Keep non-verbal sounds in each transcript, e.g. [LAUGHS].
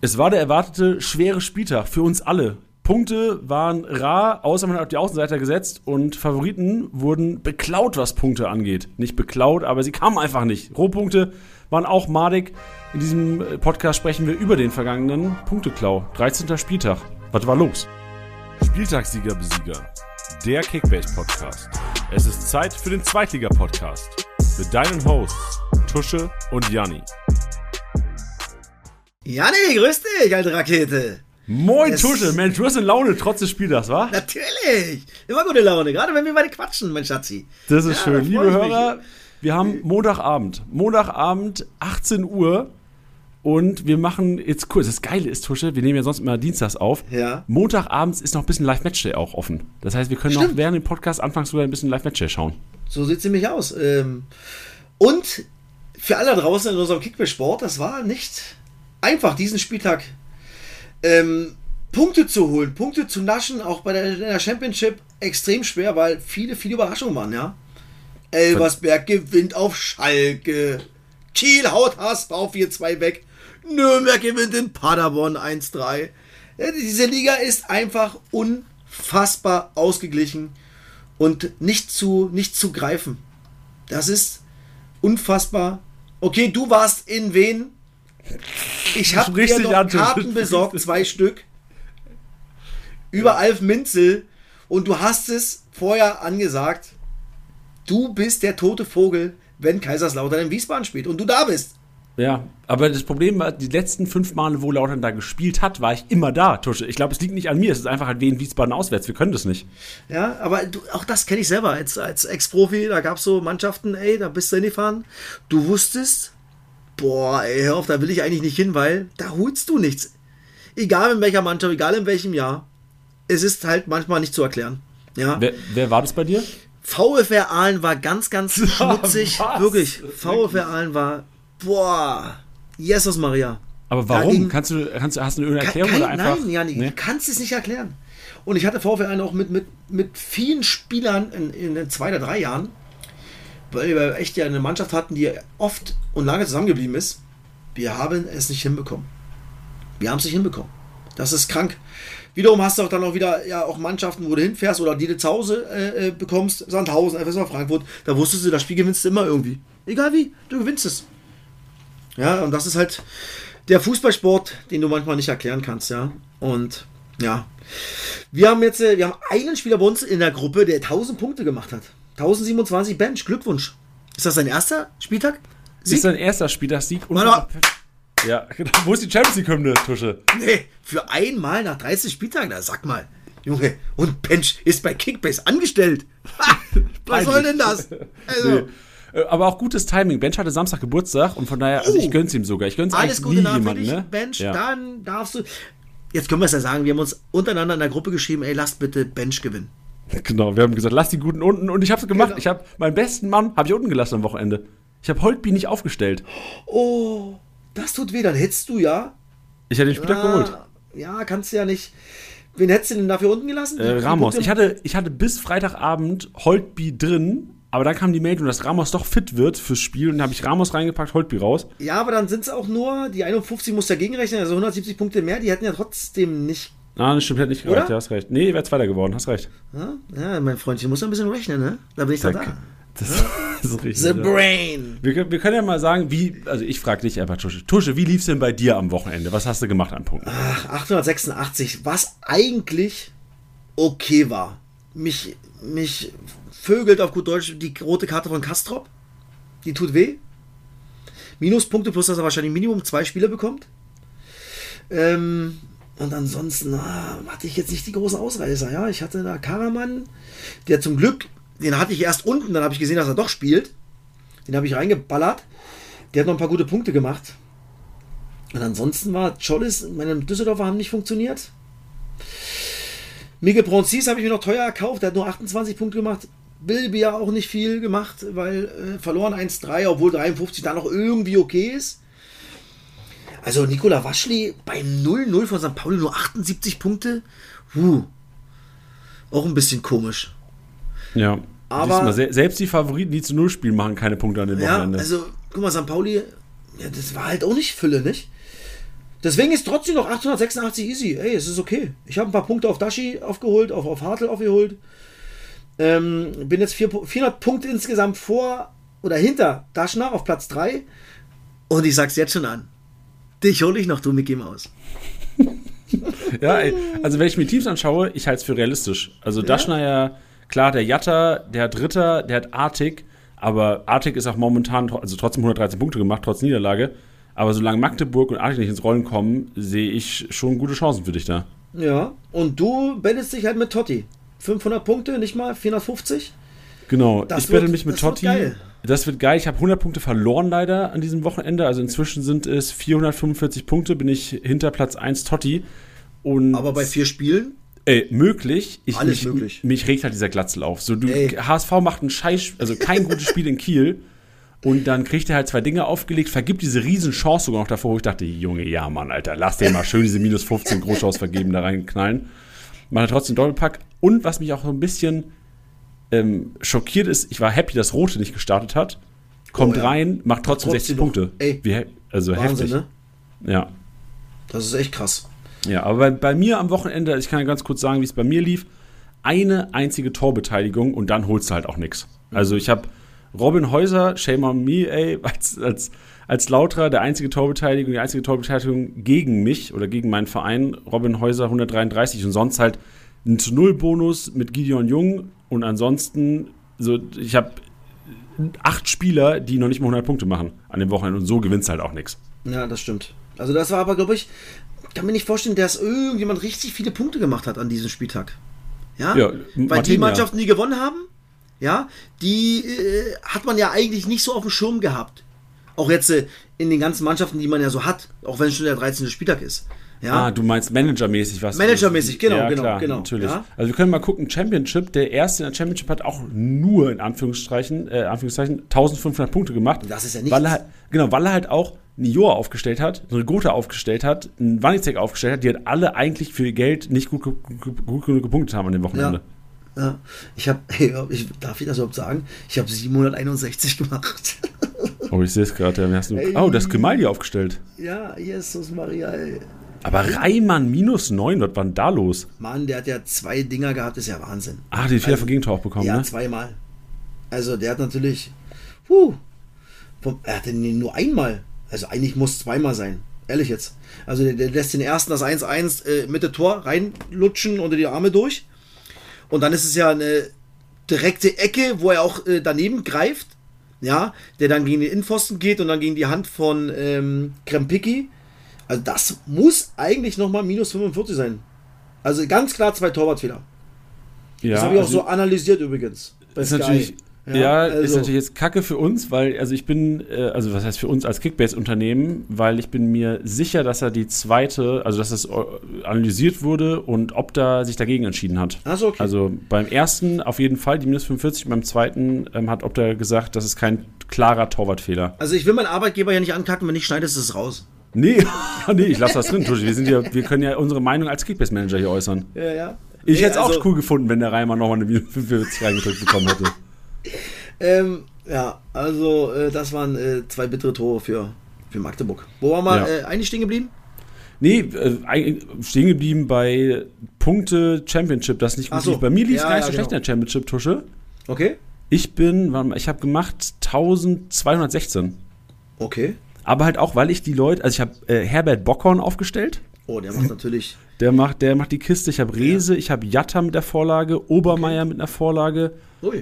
Es war der erwartete schwere Spieltag für uns alle. Punkte waren rar, außer man hat auf die Außenseiter gesetzt und Favoriten wurden beklaut, was Punkte angeht. Nicht beklaut, aber sie kamen einfach nicht. Rohpunkte waren auch madig. In diesem Podcast sprechen wir über den vergangenen Punkteklau. 13. Spieltag. Was war los? Spieltagssieger Besieger. Der Kickbase-Podcast. Es ist Zeit für den Zweitliga-Podcast. Mit deinen Hosts Tusche und Janni. Janni, grüß dich, alte Rakete. Moin es Tusche, Mensch, du hast eine Laune trotz des Spieltags, wa? Natürlich, immer gute Laune, gerade wenn wir beide quatschen, mein Schatzi. Das ist ja, schön. Liebe Hörer, mich. wir haben Montagabend. Montagabend, 18 Uhr. Und wir machen jetzt kurz, das Geile ist, Tusche, wir nehmen ja sonst immer dienstags auf. Ja. Montagabends ist noch ein bisschen Live-Matchday auch offen. Das heißt, wir können Stimmt. noch während dem Podcast anfangs sogar ein bisschen Live-Matchday schauen. So sieht es nämlich aus. Ähm, und für alle draußen in unserem Kickball-Sport, das war nicht einfach, diesen Spieltag ähm, Punkte zu holen, Punkte zu naschen, auch bei der, der, Championship extrem schwer, weil viele, viele Überraschungen waren, ja. Elversberg gewinnt auf Schalke. Kiel haut HSV 4-2 weg. Nürnberg gewinnt in Paderborn 1-3. Ja, diese Liga ist einfach unfassbar ausgeglichen und nicht zu, nicht zu greifen. Das ist unfassbar. Okay, du warst in Wen? Ich habe dir noch Karten besorgt, zwei Stück. Über ja. Alf Minzel. Und du hast es vorher angesagt. Du bist der tote Vogel, wenn Kaiserslautern in Wiesbaden spielt. Und du da bist. Ja, aber das Problem war, die letzten fünf Male, wo Lautern da gespielt hat, war ich immer da, Tusche. Ich glaube, es liegt nicht an mir, es ist einfach halt wie in Wiesbaden auswärts. Wir können das nicht. Ja, aber du, auch das kenne ich selber als, als Ex-Profi. Da gab es so Mannschaften, ey, da bist du hingefahren. Du wusstest, boah, ey, hör auf, da will ich eigentlich nicht hin, weil da holst du nichts. Egal in welcher Mannschaft, egal in welchem Jahr. Es ist halt manchmal nicht zu erklären. Ja. Wer, wer war das bei dir? VfR Aalen war ganz, ganz [LAUGHS] schmutzig. Was? Wirklich. VfR Aalen war, boah, Jesus Maria. Aber warum? Ging, kannst du, kannst, hast du eine Erklärung kein, oder einfach? Nein, Janik, nee? du kannst es nicht erklären. Und ich hatte VfR Aalen auch mit, mit, mit vielen Spielern in, in den zwei oder drei Jahren, weil wir echt ja eine Mannschaft hatten, die oft und lange zusammengeblieben ist. Wir haben es nicht hinbekommen. Wir haben es nicht hinbekommen. Das ist krank. Wiederum hast du auch dann auch wieder ja auch Mannschaften, wo du hinfährst oder die du zu Hause äh, äh bekommst, Sandhausen, FSV Frankfurt, da wusstest du, das Spiel gewinnst du immer irgendwie. Egal wie, du gewinnst es. Ja, und das ist halt der Fußballsport, den du manchmal nicht erklären kannst, ja. Und ja, wir haben jetzt, äh, wir haben einen Spieler bei uns in der Gruppe, der 1000 Punkte gemacht hat. 1027 Bench, Glückwunsch. Ist das sein erster Spieltag? Sieg? Ist sein erster Spieltagssieg. Und ja, [LAUGHS] genau. Wo ist die Champions League-Hymne, Tusche? Nee, für einmal nach 30 Spieltagen, da sag mal. Junge, und Bench ist bei Kickbase angestellt. Was soll denn das? [LAUGHS] Also. Nee. Äh, aber auch gutes Timing. Bench hatte Samstag Geburtstag und von daher, also ich oh. gönn's ihm sogar. Ich gönn's Alles Gute nie jemanden, ne? Bench, ja. dann darfst du. Jetzt können wir es ja sagen, wir haben uns untereinander in der Gruppe geschrieben, ey, lasst bitte Bench gewinnen. Genau, wir haben gesagt, lass die Guten unten. Und ich habe es gemacht. Genau. Ich habe meinen besten Mann habe ich unten gelassen am Wochenende. Ich habe Holtby nicht aufgestellt. Oh, das tut weh. Dann hättest du ja. Ich hätte den Spieltag ja, geholt. Ja, kannst du ja nicht. Wen hättest du denn dafür unten gelassen? Äh, Ramos. Ich hatte, ich hatte bis Freitagabend Holtby drin, aber dann kam die Meldung, dass Ramos doch fit wird fürs Spiel und dann habe ich Ramos reingepackt, Holtby raus. Ja, aber dann sind es auch nur, die 51 muss dagegen rechnen, also 170 Punkte mehr, die hätten ja trotzdem nicht Ah, das stimmt, hätte nicht gereicht, ja, hast recht. Nee, wäre Zweiter geworden, hast recht. Ja, ja mein Freundchen, muss ein bisschen rechnen, ne? Da bin ich dann da. Das, [LAUGHS] ist richtig. The Brain. Wir, wir, können ja mal sagen, wie, also ich frage dich einfach, Tusche. Tusche, wie lief es denn bei dir am Wochenende? Was hast du gemacht an Punkten? Ach, 886, was eigentlich okay war. Mich, mich vögelt auf gut Deutsch die rote Karte von Kastrop. Die tut weh. Minuspunkte plus, dass er wahrscheinlich Minimum zwei Spiele bekommt. Ähm, und ansonsten ah, hatte ich jetzt nicht die großen Ausreißer. Ja, ich hatte da Karaman, der zum Glück, den hatte ich erst unten, dann habe ich gesehen, dass er doch spielt. Den habe ich reingeballert. Der hat noch ein paar gute Punkte gemacht. Und ansonsten war Chollis, meine Düsseldorfer haben nicht funktioniert. Miguel Bronzis habe ich mir noch teuer gekauft, der hat nur 28 Punkte gemacht. Bilby ja auch nicht viel gemacht, weil äh, verloren 1-3, obwohl 53 da noch irgendwie okay ist. Also Nikola Waschli bei 0-0 von St. Pauli nur 78 Punkte. Huh. Auch ein bisschen komisch. Ja. Aber mal, selbst die Favoriten, die zu Null spielen, machen keine Punkte an den ja, Wochenende. Also, guck mal, St. Pauli, ja, das war halt auch nicht Fülle, nicht? Deswegen ist trotzdem noch 886 easy. Ey, es ist okay. Ich habe ein paar Punkte auf Dashi aufgeholt, auf, auf Hartl aufgeholt. Ähm, bin jetzt vier, 400 Punkte insgesamt vor oder hinter Daschner auf Platz 3. Und ich sag's jetzt schon an. Dich hole ich noch, du Mickey Maus. [LAUGHS] Ja, ey, also wenn ich mir Teams anschaue, ich halte es für realistisch. Also Daschner ja, klar, der Jatta, der hat Dritter, der hat Artig, aber Artig ist auch momentan, also trotzdem 113 Punkte gemacht, trotz Niederlage. Aber solange Magdeburg und Artig nicht ins Rollen kommen, sehe ich schon gute Chancen für dich da. Ja. Und du bettest dich halt mit Totti. 500 Punkte, nicht mal 450. Genau, Das ich wird- mich mit das wird Totti. geil. Das wird geil. Ich habe 100 Punkte verloren leider an diesem Wochenende. Also inzwischen sind es 445 Punkte, bin ich hinter Platz 1 Totti. Und Aber bei vier Spielen, Ey, möglich. Ich, Alles mich, möglich. Mich regt halt dieser Glatzel auf. So, du, Ey. HSV macht ein Scheiß, also kein gutes Spiel in Kiel. Und dann kriegt er halt zwei Dinge aufgelegt, vergibt diese riesen Chance sogar noch davor, wo ich dachte, Junge, ja Mann, Alter, lass den mal schön diese minus 15 Großchance vergeben, da reinknallen. Macht er trotzdem Doppelpack. Und was mich auch so ein bisschen ähm, schockiert ist, ich war happy, dass Rote nicht gestartet hat. Kommt Oh ja. rein, macht trotzdem, trotzdem 60 noch. Punkte. Ey. Wie, also Wahnsinn, heftig. ne? Ja. Das ist echt krass. Ja, aber bei, bei mir am Wochenende, ich kann ja ganz kurz sagen, wie es bei mir lief, eine einzige Torbeteiligung und dann holst du halt auch nichts. Also ich habe Robin Häuser, shame on me, ey, [LAUGHS] als, als, als Lauterer, der einzige Torbeteiligung, die einzige Torbeteiligung gegen mich oder gegen meinen Verein, Robin Häuser 133 und sonst halt ein zu Null Bonus mit Gideon Jung und ansonsten, so, ich habe acht Spieler, die noch nicht mal 100 Punkte machen an dem Wochenende und so gewinnst halt auch nichts. Ja, das stimmt. Also das war aber, glaube ich, kann mir nicht vorstellen, dass irgendjemand richtig viele Punkte gemacht hat an diesem Spieltag. Ja, Ja, weil die Martin, ja. Mannschaften, die gewonnen haben, ja, die äh, hat man ja eigentlich nicht so auf dem Schirm gehabt. Auch jetzt äh, in den ganzen Mannschaften, die man ja so hat, auch wenn es schon der 13. Spieltag ist. Ja, Ah, du meinst managermäßig was? Managermäßig, genau, ja, genau, klar, genau, Natürlich. ja. Also wir können mal gucken, Championship, der erste in der Championship hat auch nur in Anführungszeichen, äh, Anführungszeichen 1500 Punkte gemacht. Das ist ja nichts. Weil er, halt- genau, weil er halt auch einen Joa aufgestellt hat, eine Gotha aufgestellt hat, einen Wanizek aufgestellt hat, die halt alle eigentlich für ihr Geld nicht gut, ge- gut genug gepunktet haben an dem Wochenende. ja. Ich habe, [LAUGHS] ich, darf ich das überhaupt sagen? Ich habe 761 gemacht. [LAUGHS] Oh, ich sehe es gerade. Ja, oh, das ist Grimaldi aufgestellt. ja, Jesus Maria, ey. Aber Reimann minus 9, was war denn da los? Mann, der hat ja zwei Dinger gehabt, ist ja Wahnsinn. Ah, den Fehler Also, von Gegentor auch bekommen, Ja, ne? zweimal. Also der hat natürlich. Puh, vom, er hatte den nur einmal. Also eigentlich muss es zweimal sein. Ehrlich jetzt. Also der, der lässt den ersten das 1-1 äh, mit der Tor reinlutschen unter die Arme durch. Und dann ist es ja eine direkte Ecke, wo er auch äh, daneben greift. Ja, der dann gegen den Innenpfosten geht und dann gegen die Hand von ähm, Krempicki. Also das muss eigentlich nochmal minus 45 sein. Also ganz klar zwei Torwartfehler. Ja, Das habe ich auch also- so analysiert übrigens. ist natürlich, ja, ist also- natürlich jetzt Kacke für uns, weil, also ich bin, äh, also was heißt für uns als Kickbase-Unternehmen, weil ich bin mir sicher, dass er die zweite, also dass es äh, analysiert wurde und ob da sich dagegen entschieden hat. Ach so, okay. Also beim ersten auf jeden Fall die minus 45, beim zweiten ähm, hat Opta gesagt, das ist kein klarer Torwartfehler. Also ich will meinen Arbeitgeber ja nicht ankacken, wenn ich schneide, ist es raus. Nee, [LAUGHS] nee, ich lasse das drin, Tuschi. Wir, sind ja, wir können ja unsere Meinung als Kickbase-Manager hier äußern. Ja, ja. Ich Nee, hätte es also, auch cool gefunden, wenn der Reimann nochmal eine minus 45 reingedrückt bekommen hätte. Ähm, ja, also äh, das waren äh, zwei bittere Tore für, für Magdeburg. Wo waren wir Ja. äh, eigentlich stehen geblieben? Nee, äh, stehen geblieben bei Punkte Championship, das nicht gut so. lief. Bei mir lief es Ja, gar nicht ja, so schlecht genau. in der Championship-Tusche. Okay. Ich bin, warte mal, ich habe gemacht 1216. Okay. Aber halt auch, weil ich die Leute, also ich habe äh, Herbert Bockhorn aufgestellt. Oh, der macht natürlich. Der macht, der macht die Kiste. Ich habe Rese, ich habe Jatta mit der Vorlage, Obermeier mit einer Vorlage,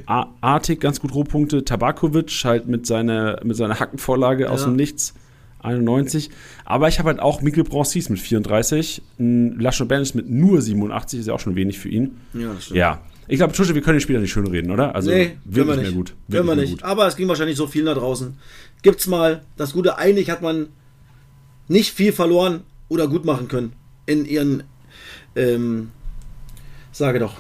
Artig ganz gut Rohpunkte, Tabakovic halt mit seiner, mit seiner Hackenvorlage aus Ja. dem Nichts. 91. Aber ich habe halt auch Mikkel Broncis mit 34, ein Lascho Bernis mit nur 87, ist ja auch schon wenig für ihn. Ja, das stimmt. Ja. Ich glaube, Tusche, wir können den Spieler nicht schön reden, oder? Also nee, können wir wirklich nicht. mehr gut. Können Wirklich wir nicht. gut. Aber es ging wahrscheinlich so viel da draußen. Gibt's mal das Gute. Eigentlich hat man nicht viel verloren oder gut machen können in ihren, ähm, sage doch,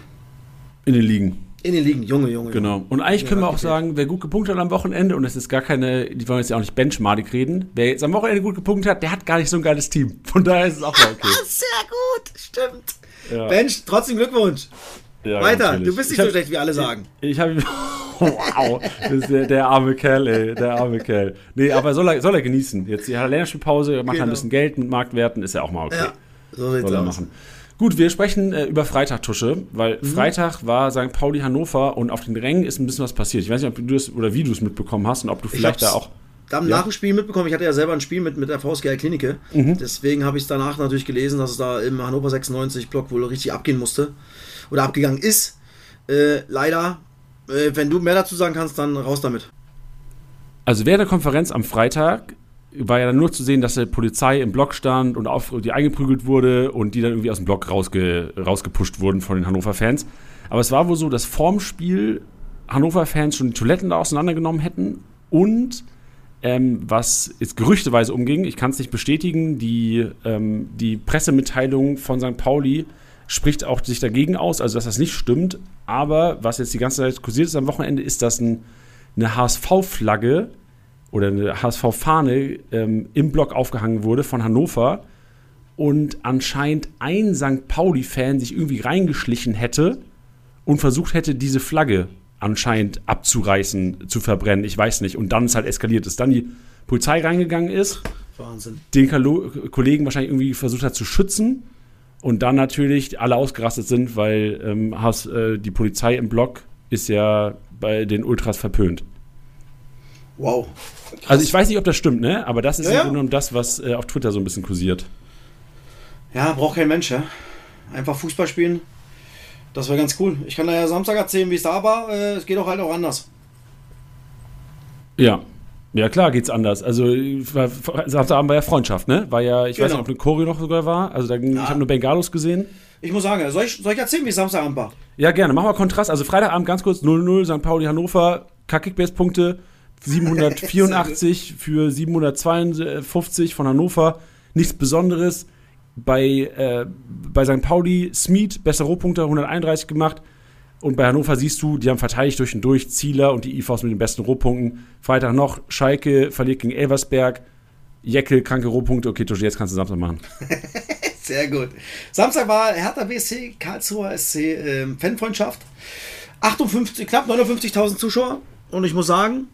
In den Ligen. in den Ligen. Junge, Junge. Genau. Und eigentlich können wir auch sagen, wer gut gepunktet hat am Wochenende, und es ist gar keine, die wollen jetzt ja auch nicht benchmark reden, wer jetzt am Wochenende gut gepunktet hat, der hat gar nicht so ein geiles Team. Von daher ist es auch mal okay. [LAUGHS] Sehr gut, stimmt. Ja. Bench, trotzdem Glückwunsch. Ja, Weiter, du bist nicht Ich so hab- schlecht, wie alle sagen. Ich habe [LAUGHS] wow, der, der, arme Kerl, ey, der arme Kerl. Nee, aber soll er, soll er genießen. Jetzt die Länderspielpause, macht genau. ein bisschen Geld mit Marktwerten, ist ja auch mal okay. Ja, so soll er aus. machen. Gut, wir sprechen äh, über Freitag, Tusche, weil mhm. Freitag war St. Pauli Hannover und auf den Rängen ist ein bisschen was passiert. Ich weiß nicht, ob du es oder wie du es mitbekommen hast und ob du vielleicht da auch. Da ja. nach dem Spiel mitbekommen, ich hatte ja selber ein Spiel mit, mit der VSG Klinike. Mhm. Deswegen habe ich es danach natürlich gelesen, dass es da im Hannover 96 Block wohl richtig abgehen musste. Oder abgegangen ist. Äh, leider, äh, wenn du mehr dazu sagen kannst, dann raus damit. Also während der Konferenz am Freitag war ja dann nur zu sehen, dass die Polizei im Block stand und auf die eingeprügelt wurde und die dann irgendwie aus dem Block rausge, rausgepusht wurden von den Hannover-Fans. Aber es war wohl so, dass vorm Spiel Hannover-Fans schon die Toiletten da auseinandergenommen hätten und ähm, was jetzt gerüchteweise umging, ich kann es nicht bestätigen, die, ähm, die Pressemitteilung von St. Pauli spricht auch sich dagegen aus, also dass das nicht stimmt. Aber was jetzt die ganze Zeit kursiert ist am Wochenende, ist, dass ein, eine HSV-Flagge oder eine HSV-Fahne ähm, im Block aufgehangen wurde von Hannover und anscheinend ein St. Pauli-Fan sich irgendwie reingeschlichen hätte und versucht hätte, diese Flagge anscheinend abzureißen, zu verbrennen. Ich weiß nicht. Und dann ist halt eskaliert ist. Dann die Polizei reingegangen ist, Wahnsinn. den Kollegen wahrscheinlich irgendwie versucht hat zu schützen und dann natürlich alle ausgerastet sind, weil ähm, hast, äh, die Polizei im Block ist ja bei den Ultras verpönt. Wow. Krass. Also ich weiß nicht, ob das stimmt, ne? Aber das ist ja, im Grunde das, was äh, auf Twitter so ein bisschen kursiert. Ja, braucht kein Mensch, ja. Einfach Fußball spielen. Das wäre ganz cool. Ich kann da ja Samstag erzählen, wie es da war. Äh, es geht auch halt auch anders. Ja. Ja, klar geht's anders. Also, Samstagabend war ja Freundschaft, ne? War ja, ich genau. weiß nicht, ob eine Choreo noch sogar war. Also, da, ja. ich habe nur Bengalos gesehen. Ich muss sagen, soll ich, soll ich erzählen, wie Samstagabend war? Ja, gerne. Machen wir Kontrast. Also, Freitagabend ganz kurz 0-0, St. Pauli, Hannover, Kickbase-Punkte. 784 [LAUGHS] für 752 von Hannover. Nichts Besonderes. Bei, äh, bei St. Pauli, Smith, bessere Rohpunkte, 131 gemacht. Und bei Hannover siehst du, die haben verteidigt durch und durch Zieler und die IVs mit den besten Rohpunkten. Freitag noch, Schalke verliert gegen Elversberg. Jeckel, kranke Rohpunkte. Okay, Toshi, jetzt kannst du Samstag machen. [LAUGHS] Sehr gut. Samstag war Hertha BSC, Karlsruher SC ähm, Fanfreundschaft. 58, knapp 59.000 Zuschauer. Und ich muss sagen,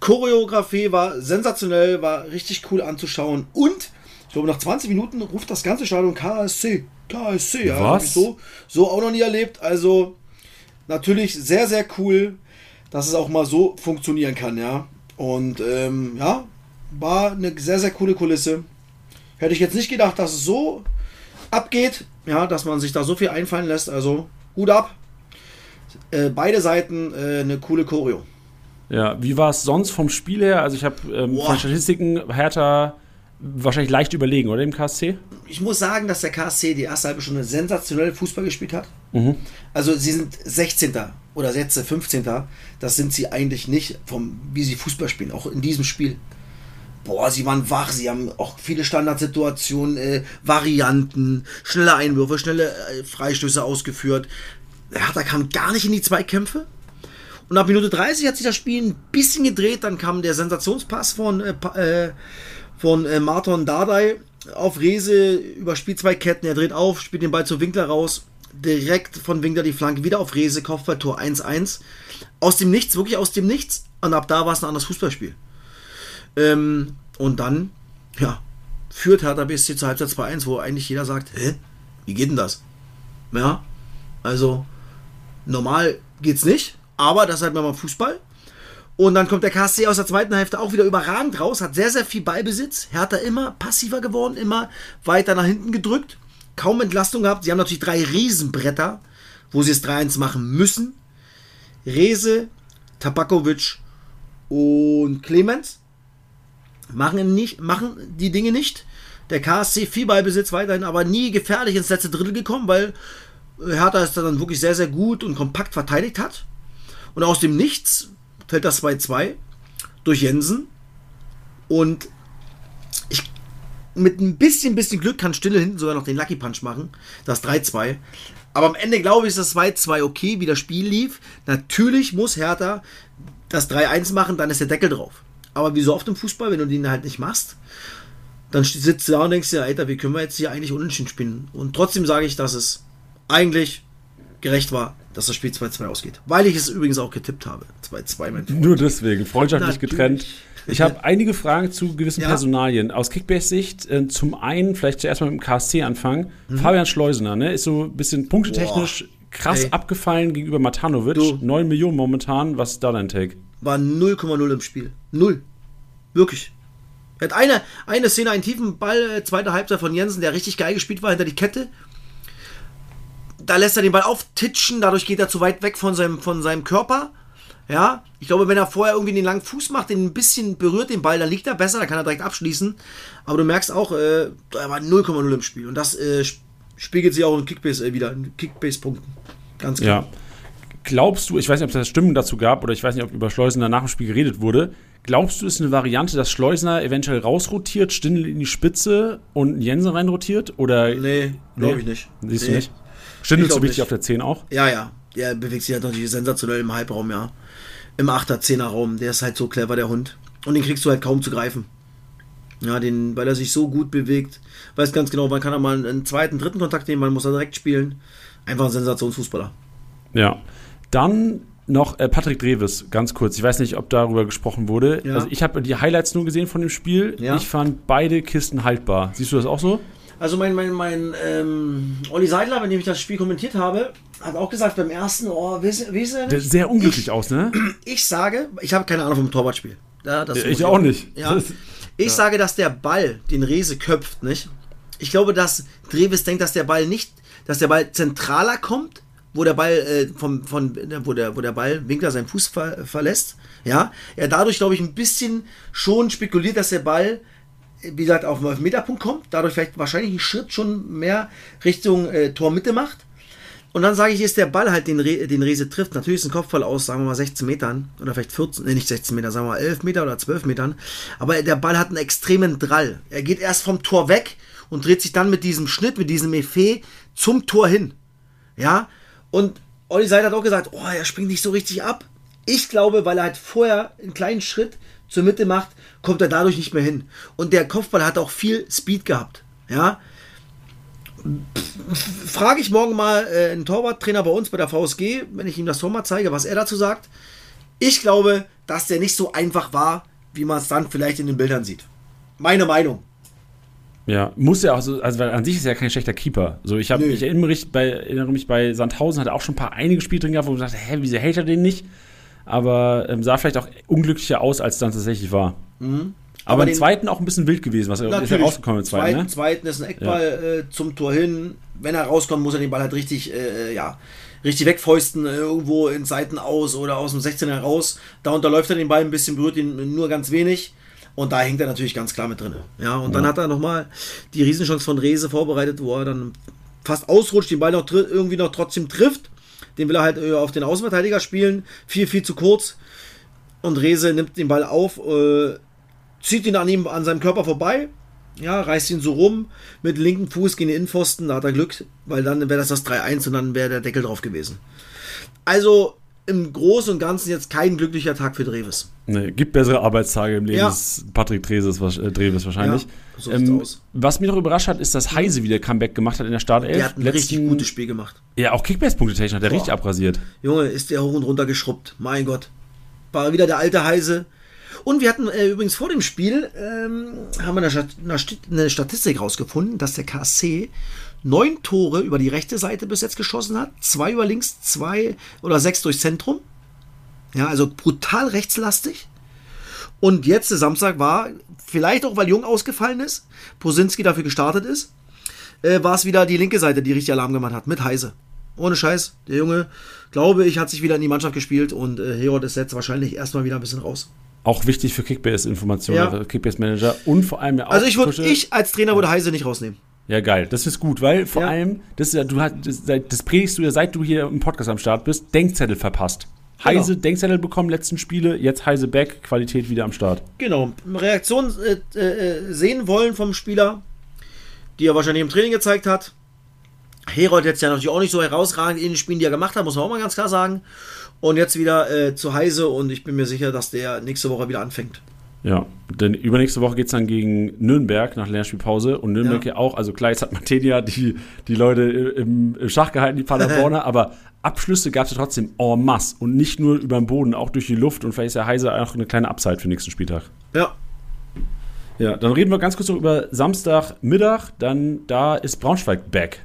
Choreografie war sensationell, war richtig cool anzuschauen. Und ich glaube, nach 20 Minuten ruft das ganze Stadion KSC. KSC, ja. Was? So, so auch noch nie erlebt. Also natürlich sehr, sehr cool, dass es auch mal so funktionieren kann, ja. Und ähm, ja, war eine sehr, sehr coole Kulisse. Hätte ich jetzt nicht gedacht, dass es so abgeht, ja, dass man sich da so viel einfallen lässt. Also Hut ab. Äh, beide Seiten äh, eine coole Choreo. Ja, wie war es sonst vom Spiel her? Also ich habe ähm, von Statistiken Hertha wahrscheinlich leicht überlegen, oder im KSC? Ich muss sagen, dass der KSC die erste halbe Stunde sensationell Fußball gespielt hat. Mhm. Also sie sind 16. oder jetzt 15. Das sind sie eigentlich nicht, vom, wie sie Fußball spielen, auch in diesem Spiel. Boah, sie waren wach, sie haben auch viele Standardsituationen, äh, Varianten, schnelle Einwürfe, schnelle äh, Freistöße ausgeführt. Hertha kam gar nicht in die Zweikämpfe. Und ab Minute 30 hat sich das Spiel ein bisschen gedreht. Dann kam der Sensationspass von, äh, äh, von äh, Marton Dardai auf Rese, überspielt zwei Ketten. Er dreht auf, spielt den Ball zu Winkler raus. Direkt von Winkler die Flanke, wieder auf Rese, Kopfballtor 1-1. Aus dem Nichts, wirklich aus dem Nichts. Und ab da war es ein anderes Fußballspiel. Ähm, und dann, ja, führt Hertha BSC zur Halbzeit 2-1, wo eigentlich jeder sagt, hä, wie geht denn das? Ja, also normal geht's nicht. Aber das ist halt mal Fußball. Und dann kommt der KSC aus der zweiten Hälfte auch wieder überragend raus, hat sehr, sehr viel Ballbesitz. Hertha immer passiver geworden, immer weiter nach hinten gedrückt. Kaum Entlastung gehabt. Sie haben natürlich drei Riesenbretter, wo sie es 3-1 machen müssen. Rese, Tabakovic und Clemens machen, nicht, machen die Dinge nicht. Der KSC viel Ballbesitz weiterhin, aber nie gefährlich ins letzte Drittel gekommen, weil Hertha es dann wirklich sehr, sehr gut und kompakt verteidigt hat. Und aus dem Nichts fällt das 2-2 durch Jensen. Und ich, mit ein bisschen, bisschen Glück kann Stille hinten sogar noch den Lucky Punch machen. Das 3-2. Aber am Ende glaube ich, ist das 2-2 okay, wie das Spiel lief. Natürlich muss Hertha das 3-1 machen, dann ist der Deckel drauf. Aber wie so oft im Fußball, wenn du den halt nicht machst, dann sitzt du da und denkst dir, Alter, wie können wir jetzt hier eigentlich unentschieden spielen? Und trotzdem sage ich, dass es eigentlich gerecht war. Dass das Spiel 2-2 ausgeht. Weil ich es übrigens auch getippt habe. 2-2, mein Freund. Nur deswegen, freundschaftlich Natürlich. getrennt. Ich habe einige Fragen zu gewissen Ja. Personalien. Aus Kickbase-Sicht, äh, zum einen, vielleicht zuerst mal mit dem KSC anfangen. Mhm. Fabian Schleusener, ne, ist so ein bisschen punktetechnisch krass Ey. abgefallen gegenüber Matanovic. Du. 9 Millionen momentan. Was ist da dein Take? War 0,0 im Spiel. Null. Wirklich. Er hat eine, eine Szene, einen tiefen Ball, äh, zweite Halbzeit von Jensen, der richtig geil gespielt war, hinter die Kette. Da lässt er den Ball auftitschen, dadurch geht er zu weit weg von seinem, von seinem Körper. Ja, ich glaube, wenn er vorher irgendwie den langen Fuß macht, den ein bisschen berührt den Ball, dann liegt er besser, dann kann er direkt abschließen. Aber du merkst auch, äh, er war 0,0 im Spiel. Und das äh, sp- spiegelt sich auch in Kickbase äh, wieder, in Kickbase-Punkten. Ganz klar. Ja. Glaubst du, ich weiß nicht, ob es da Stimmen dazu gab oder ich weiß nicht, ob über Schleusener nach dem Spiel geredet wurde. Glaubst du, ist eine Variante, dass Schleusener eventuell rausrotiert, Stindl in die Spitze und Jensen reinrotiert? Oder Nee, glaube Nee. ich nicht. siehst nee. du nicht? So glaub wichtig auf der 10 auch. Ja, ja. Der bewegt sich halt natürlich sensationell im Halbraum, ja. Im 8er, 10er Raum. Der ist halt so clever, der Hund. Und den kriegst du halt kaum zu greifen. Ja, den, weil er sich so gut bewegt. Weiß ganz genau, wann kann er mal einen, zweiten, dritten Kontakt nehmen, wann muss er direkt spielen. Einfach ein Sensationsfußballer. Ja. Dann noch äh, Patrick Dreves, ganz kurz. Ich weiß nicht, ob darüber gesprochen wurde. Ja. Also ich habe die Highlights nur gesehen von dem Spiel. Ja. Ich fand beide Kisten haltbar. Siehst du das auch so? Also mein, mein, mein ähm, Olli Seidler, mit dem ich das Spiel kommentiert habe, hat auch gesagt beim ersten, oh, wie ist, wie ist er nicht? sehr unglücklich aus, ne? Ich sage, ich habe keine Ahnung vom Torwartspiel. Ja, das ich auch nicht. Ja. Ich sage, dass der Ball den Rese köpft, nicht? Ich glaube, dass Dreves denkt, dass der Ball nicht, dass der Ball zentraler kommt, wo der Ball äh, vom, von, wo der, wo der Ball Winkler seinen Fuß ver, verlässt. Ja, er dadurch, glaube ich, ein bisschen schon spekuliert, dass der Ball, wie gesagt, auf den Meterpunkt kommt, dadurch vielleicht wahrscheinlich einen Schritt schon mehr Richtung äh, Tormitte macht. Und dann sage ich, ist der Ball halt den, Re den Rese trifft. Natürlich ist ein Kopfball aus, sagen wir mal 16 Metern oder vielleicht 14, nee, nicht 16 Meter, sagen wir mal 11 Meter oder 12 Metern. Aber der Ball hat einen extremen Drall. Er geht erst vom Tor weg und dreht sich dann mit diesem Schnitt, mit diesem Effet zum Tor hin. Ja, und Olli Seid hat auch gesagt, oh, er springt nicht so richtig ab. Ich glaube, weil er halt vorher einen kleinen Schritt zur Mitte macht, kommt er dadurch nicht mehr hin. Und der Kopfball hat auch viel Speed gehabt. Ja, frage ich morgen mal äh, einen Torwarttrainer bei uns bei der VSG, wenn ich ihm das Tor mal zeige, was er dazu sagt. Ich glaube, dass der nicht so einfach war, wie man es dann vielleicht in den Bildern sieht. Meine Meinung. Ja, muss ja auch so, also weil an sich ist er ja kein schlechter Keeper. So, ich, hab, ich erinnere, mich bei, erinnere mich bei Sandhausen, hat er auch schon ein paar einige Spiele drin gehabt, wo man dachte, hä, wieso hält er den nicht? Aber ähm, sah vielleicht auch unglücklicher aus, als es dann tatsächlich war. Aber, Mhm. Aber im den- zweiten auch ein bisschen wild gewesen, was er ist ja rausgekommen im zweiten, zweiten, ne? zweiten ist ein Eckball äh, zum Tor hin. Wenn er rauskommt, muss er den Ball halt richtig, äh, ja, richtig wegfäusten, äh, irgendwo in Seiten aus oder aus dem 16 heraus. Da unterläuft er den Ball ein bisschen, berührt ihn nur ganz wenig. Und da hängt er natürlich ganz klar mit drin. Ja, und dann hat er nochmal die Riesenchance von Rese vorbereitet, wo er dann fast ausrutscht, den Ball noch irgendwie noch trotzdem trifft. Den will er halt äh, auf den Außenverteidiger spielen. Viel, viel zu kurz. Und Rese nimmt den Ball auf, äh, zieht ihn an ihm, an seinem Körper vorbei, ja, reißt ihn so rum, mit linkem Fuß gegen den Innenpfosten, da hat er Glück, weil dann wäre das das 3-1 und dann wäre der Deckel drauf gewesen. Also im Großen und Ganzen jetzt kein glücklicher Tag für Dreves. Nee, gibt bessere Arbeitstage im Leben Ja. des Patrick Dreves, äh, Dreves wahrscheinlich. Ja, so ähm, aus. was mich noch überrascht hat, ist, dass Heise wieder Comeback gemacht hat in der Startelf. Der hat ein richtig Letzten- gutes Spiel gemacht. Ja, auch Kickbase-Punkte technisch hat der Boah. richtig abrasiert. Junge, ist der hoch und runter geschrubbt. Mein Gott. War wieder der alte Heise. Und wir hatten äh, übrigens vor dem Spiel, ähm, haben wir eine, Stat eine Statistik rausgefunden, dass der KSC neun Tore über die rechte Seite bis jetzt geschossen hat. Zwei über links, zwei oder sechs durchs Zentrum. Ja, also brutal rechtslastig. Und jetzt, der Samstag war, vielleicht auch, weil Jung ausgefallen ist, Posinski dafür gestartet ist, äh, war es wieder die linke Seite, die richtig Alarm gemacht hat, mit Heise. Ohne Scheiß. Der Junge, glaube ich, hat sich wieder in die Mannschaft gespielt und äh, Herod ist jetzt wahrscheinlich erstmal wieder ein bisschen raus. Auch wichtig für Kickbase-Informationen, Ja. also Kickbase-Manager und vor allem ja auch. Also ich würde, ich als Trainer würde Heise nicht rausnehmen. Ja, geil. Das ist gut, weil vor Ja. allem, das, ja, du hast, das, das predigst du ja, seit du hier im Podcast am Start bist, Denkzettel verpasst. Genau. Heise Denkzettel bekommen, letzten Spiele, jetzt Heise back, Qualität wieder am Start. Genau. Reaktion äh, äh, sehen wollen vom Spieler, die er wahrscheinlich im Training gezeigt hat. Herold jetzt ja natürlich auch nicht so herausragend in den Spielen, die er gemacht hat, muss man auch mal ganz klar sagen. Und jetzt wieder äh, zu Heise und ich bin mir sicher, dass der nächste Woche wieder anfängt. Ja, denn übernächste Woche geht es dann gegen Nürnberg nach Lernspielpause und Nürnberg ja, Ja. auch. Also klar, jetzt hat Matenia die, die Leute im, im Schach gehalten, die Paderborner, [LAUGHS] aber Abschlüsse gab es ja trotzdem en masse und nicht nur über den Boden, auch durch die Luft und vielleicht ist ja Heise auch eine kleine Upside für den nächsten Spieltag. Ja. Ja, dann reden wir ganz kurz noch über Samstagmittag, dann da ist Braunschweig back.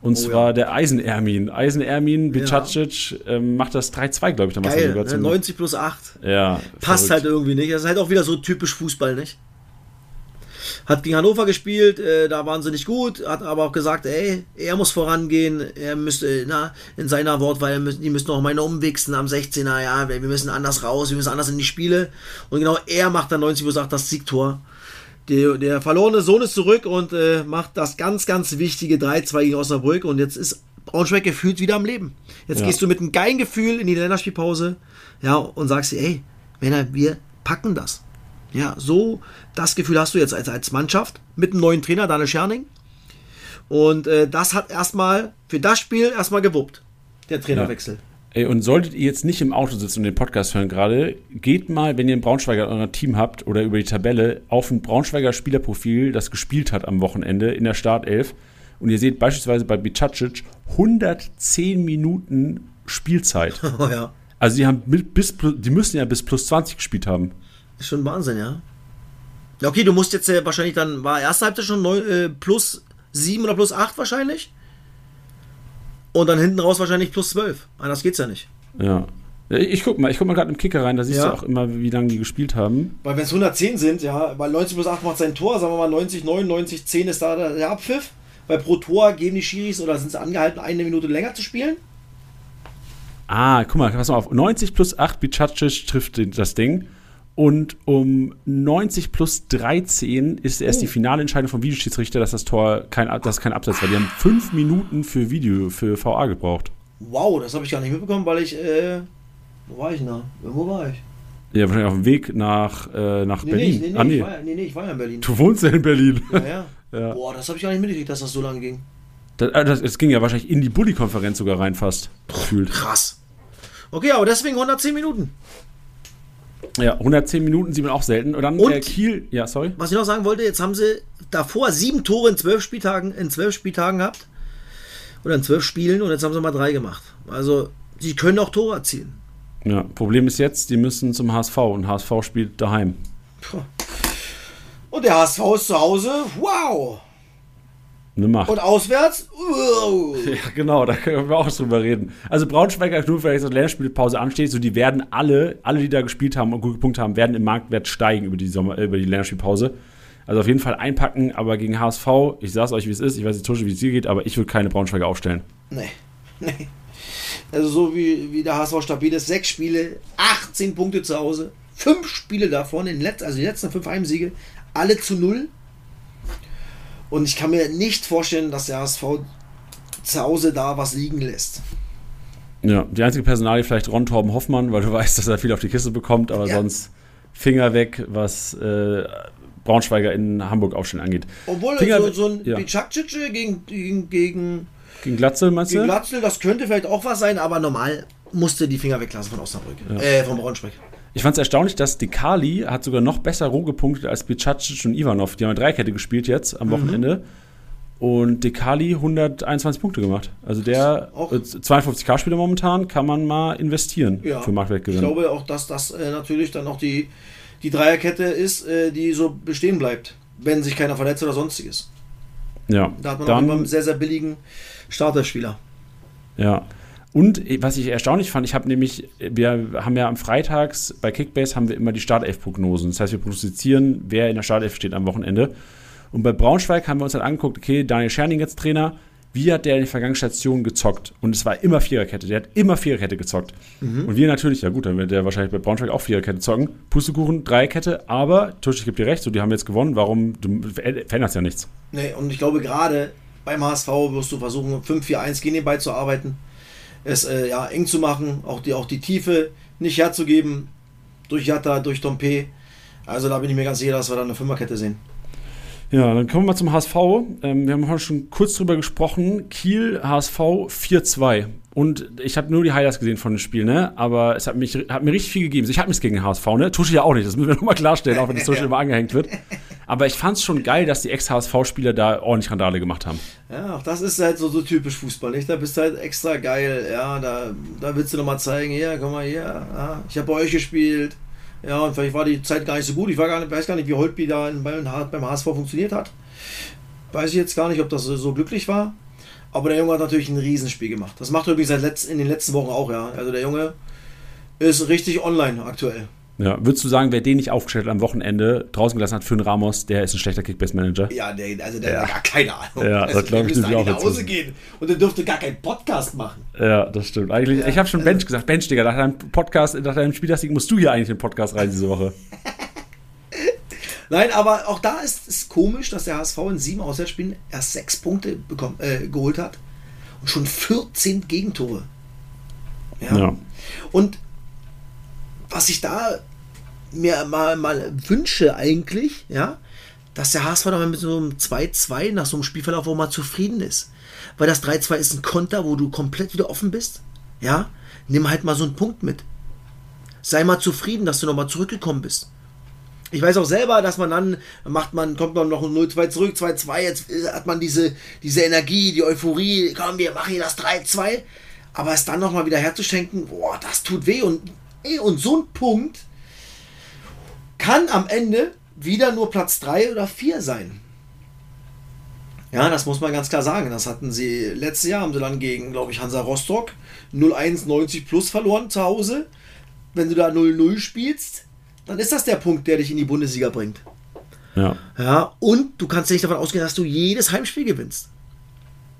Und Oh, zwar ja. der Eisen-Ermin. Eisen-Ermin, Bicacic ähm, macht das 3-2, glaube ich, damals Geil, sogar ne? zum- 90 plus 8. Ja, Passt verrückt. halt irgendwie nicht. Das ist halt auch wieder so typisch Fußball, nicht? Hat gegen Hannover gespielt, äh, da waren sie nicht gut, hat aber auch gesagt, ey, er muss vorangehen, er müsste, na, in seiner Wortwahl, die müssen noch mal umwichsen am 16er, ja, wir wir müssen anders raus, wir müssen anders in die Spiele. Und genau er macht dann 90 plus 8 das Siegtor. Der, der verlorene Sohn ist zurück und äh, macht das ganz, ganz wichtige 3-2 gegen Osnabrück und jetzt ist Braunschweig gefühlt wieder am Leben. Jetzt Ja. gehst du mit einem geilen Gefühl in die Länderspielpause ja, und sagst dir, ey, Männer, wir packen das. Ja, so das Gefühl hast du jetzt als, als Mannschaft mit einem neuen Trainer, Daniel Scherning. Und äh, das hat erstmal für das Spiel erstmal gewuppt, der Trainerwechsel. Ey, und solltet ihr jetzt nicht im Auto sitzen und den Podcast hören gerade, geht mal, wenn ihr einen Braunschweiger in eurem Team habt oder über die Tabelle, auf ein Braunschweiger Spielerprofil, das gespielt hat am Wochenende in der Startelf. Und ihr seht beispielsweise bei Bicacic 110 Minuten Spielzeit. [LAUGHS] Oh ja, Also die haben mit, bis die müssen ja bis plus 20 gespielt haben. ist schon Wahnsinn, ja. Ja, okay, du musst jetzt äh, wahrscheinlich dann, war erste Halbzeit schon neun, äh, plus 7 oder plus 8 wahrscheinlich. Und dann hinten raus wahrscheinlich plus 12. Anders geht's ja nicht. Ja. Ich guck mal, ich guck mal gerade im Kicker rein, da siehst Ja. du auch immer, wie lange die gespielt haben. Weil wenn es 110 sind, ja, weil 90 plus 8 macht sein Tor, sagen wir mal 90, 99, 10 ist da der Abpfiff. Weil pro Tor geben die Schiris oder sind sie angehalten, eine Minute länger zu spielen. Ah, guck mal, pass mal auf. 90 plus 8, Bicacic trifft das Ding. Und um 90 plus 13 ist erst Oh. die finale Entscheidung vom Videoschiedsrichter, dass das Tor kein, dass kein Abseits war. Die haben fünf Minuten für Video, für VA gebraucht. Wow, das habe ich gar nicht mitbekommen, weil ich, äh, wo war ich denn da? Wo war ich? Ja, wahrscheinlich auf dem Weg nach, äh, nach Nee, Berlin. nee, nee, nee, ah, Ich nee. war, ja- nee, nee, ich war ja in Berlin. Du wohnst ja in Berlin. Ja, ja. [LAUGHS] Ja. Boah, das habe ich gar nicht mitgekriegt, dass das so lange ging. Das, äh, das, es ging ja wahrscheinlich in die Bulli-Konferenz sogar rein fast. Gefühlt. Krass. Okay, aber deswegen 110 Minuten. Ja, 110 Minuten sieht man auch selten. Und dann Und- äh, Kiel, ja, sorry. Was ich noch sagen wollte, jetzt haben sie davor sieben Tore in zwölf Spieltagen, in zwölf Spieltagen gehabt. Oder in zwölf Spielen und jetzt haben sie mal drei gemacht. Also, sie können auch Tore erzielen. Ja, Problem ist jetzt, die müssen zum HSV und HSV spielt daheim. Und der HSV ist zu Hause. Wow. Eine Macht. Und auswärts. Wow. [LAUGHS] Ja, genau, da können wir auch drüber reden. Also Braunschweiger, nur vielleicht so eine Länderspielpause ansteht, so die werden alle, alle, die da gespielt haben und gut gepunktet haben, werden im Marktwert steigen über die Sommer, äh, über die Länderspielpause. Also auf jeden Fall einpacken, aber gegen HSV, ich sag's euch, wie es ist, ich weiß nicht, wie es dir geht, aber ich würde keine Braunschweiger aufstellen. Nee. [LAUGHS] Nee. Also so wie, wie der HSV stabil ist. Sechs Spiele, 18 Punkte zu Hause. Fünf Spiele davon, in letzten, also die letzten fünf Heimsiege, alle zu null. Und ich kann mir nicht vorstellen, dass der HSV zu Hause da was liegen lässt. Ja, die einzige Personalie vielleicht Ron Torben Hoffmann, weil du [LAUGHS] weißt, dass er viel auf die Kiste bekommt, aber Ja. sonst Finger weg, was äh, Braunschweiger in Hamburg aufstellen angeht. Obwohl Finger so, so ein ja. Gegen, gegen, gegen, Gegen Glatzel, meinst gegen du? Glatzel, das könnte vielleicht auch was sein, aber normal musste die Finger weglassen von Osnabrück. Äh, von Braunschweig. Ich fand es erstaunlich, dass Dekali hat sogar noch besser roh gepunktet als Bicacic und Ivanov. Die haben eine Dreikette gespielt jetzt Mhm. am Wochenende. Und Dekali 121 Punkte gemacht. Also der Auch- äh, 52k-Spieler momentan kann man mal investieren Ja. für Ich Marktwertgewinn. glaube auch, dass das äh, natürlich dann auch die, die Dreierkette ist, äh, die so bestehen bleibt, wenn sich keiner verletzt oder sonstiges. Ja, Da hat man auch immer einen dann, sehr, sehr billigen Starterspieler. ja. Und äh, was ich erstaunlich fand, ich habe nämlich, wir haben ja am Freitags bei Kickbase haben wir immer die Startelf-Prognosen. Das heißt, wir prognostizieren, wer in der Startelf steht am Wochenende. Und bei Braunschweig haben wir uns dann angeguckt, okay, Daniel Scherning jetzt Trainer, wie hat der in den vergangenen Stationen gezockt? Und es war immer Viererkette, der hat immer Viererkette gezockt. Und wir natürlich, ja gut, dann wird der wahrscheinlich bei Braunschweig auch Viererkette zocken. Pustekuchen, Dreierkette, aber, Tusch, ich gebe dir recht, so, die haben jetzt gewonnen, warum, du veränderst ja nichts. Nee, und ich glaube, gerade beim HSV wirst du versuchen, 5-4-1 gegen den Ball zu arbeiten, es äh, ja, eng zu machen, auch die, auch die Tiefe nicht herzugeben, durch Jatta, durch Dompe. Also da bin ich mir ganz sicher, dass wir da eine Fünferkette sehen. Ja, dann kommen wir mal zum HSV. Ähm, wir haben heute schon kurz drüber gesprochen. Kiel, HSV 4-2. Und ich habe nur die Highlights gesehen von dem Spiel, ne? Aber es hat, mich, hat mir richtig viel gegeben. Ich habe nichts gegen den HSV, ne? Tusche ja auch nicht. Das müssen wir nochmal klarstellen, auch wenn das Tusche [LAUGHS] immer angehängt wird. Aber ich fand es schon geil, dass die Ex-HSV-Spieler da ordentlich Randale gemacht haben. Ja, auch das ist halt so, so typisch Fußball, nicht? Da bist du halt extra geil, ja, da, da willst du nochmal zeigen, hier, komm mal hier, ja, ich habe bei euch gespielt, ja, und vielleicht war die Zeit gar nicht so gut, ich war gar nicht, weiß gar nicht, wie Holtby da in, beim, beim HSV funktioniert hat. Weiß ich jetzt gar nicht, ob das so, so glücklich war, aber der Junge hat natürlich ein Riesenspiel gemacht. Das macht er übrigens seit letzt, in den letzten Wochen auch, ja, also der Junge ist richtig online aktuell. Ja, würdest du sagen, wer den nicht aufgestellt hat am Wochenende draußen gelassen hat für einen Ramos, der ist ein schlechter Kickbase-Manager? Ja, der, also der ja. hat gar keine Ahnung. Ja, das also, glaube ich nämlich auch. nach Hause gehen und der dürfte gar keinen Podcast machen. Ja, das stimmt. Eigentlich, Ja, ich habe schon also- Bench gesagt. Bench, Digga, nach deinem Podcast, nach deinem Spieltagssieg musst du hier eigentlich den Podcast rein diese Woche. [LAUGHS] Nein, aber auch da ist es komisch, dass der HSV in sieben Auswärtsspielen erst sechs Punkte bekommen, äh, geholt hat und schon 14 Gegentore. Ja. Und was ich da mir mal, mal wünsche eigentlich, ja, dass der HSV mal mit so einem 2-2 nach so einem Spielverlauf auch mal zufrieden ist. Weil das 3-2 ist ein Konter, wo du komplett wieder offen bist. Ja, nimm halt mal so einen Punkt mit. Sei mal zufrieden, dass du nochmal zurückgekommen bist. Ich weiß auch selber, dass man dann macht man, kommt man noch ein 0-2 zurück, 2-2, jetzt hat man diese, diese Energie, die Euphorie, komm, wir machen hier das 3-2. Aber es dann nochmal wieder herzuschenken, boah, das tut weh. Und, ey, und so ein Punkt kann am Ende wieder nur Platz 3 oder 4 sein. Ja, das muss man ganz klar sagen. Das hatten sie letztes Jahr, haben sie dann gegen, glaube ich, Hansa Rostock 0-1 90 plus verloren zu Hause. Wenn du da 0-0 spielst, dann ist das der Punkt, der dich in die Bundesliga bringt. Ja. Ja, und du kannst nicht davon ausgehen, dass du jedes Heimspiel gewinnst.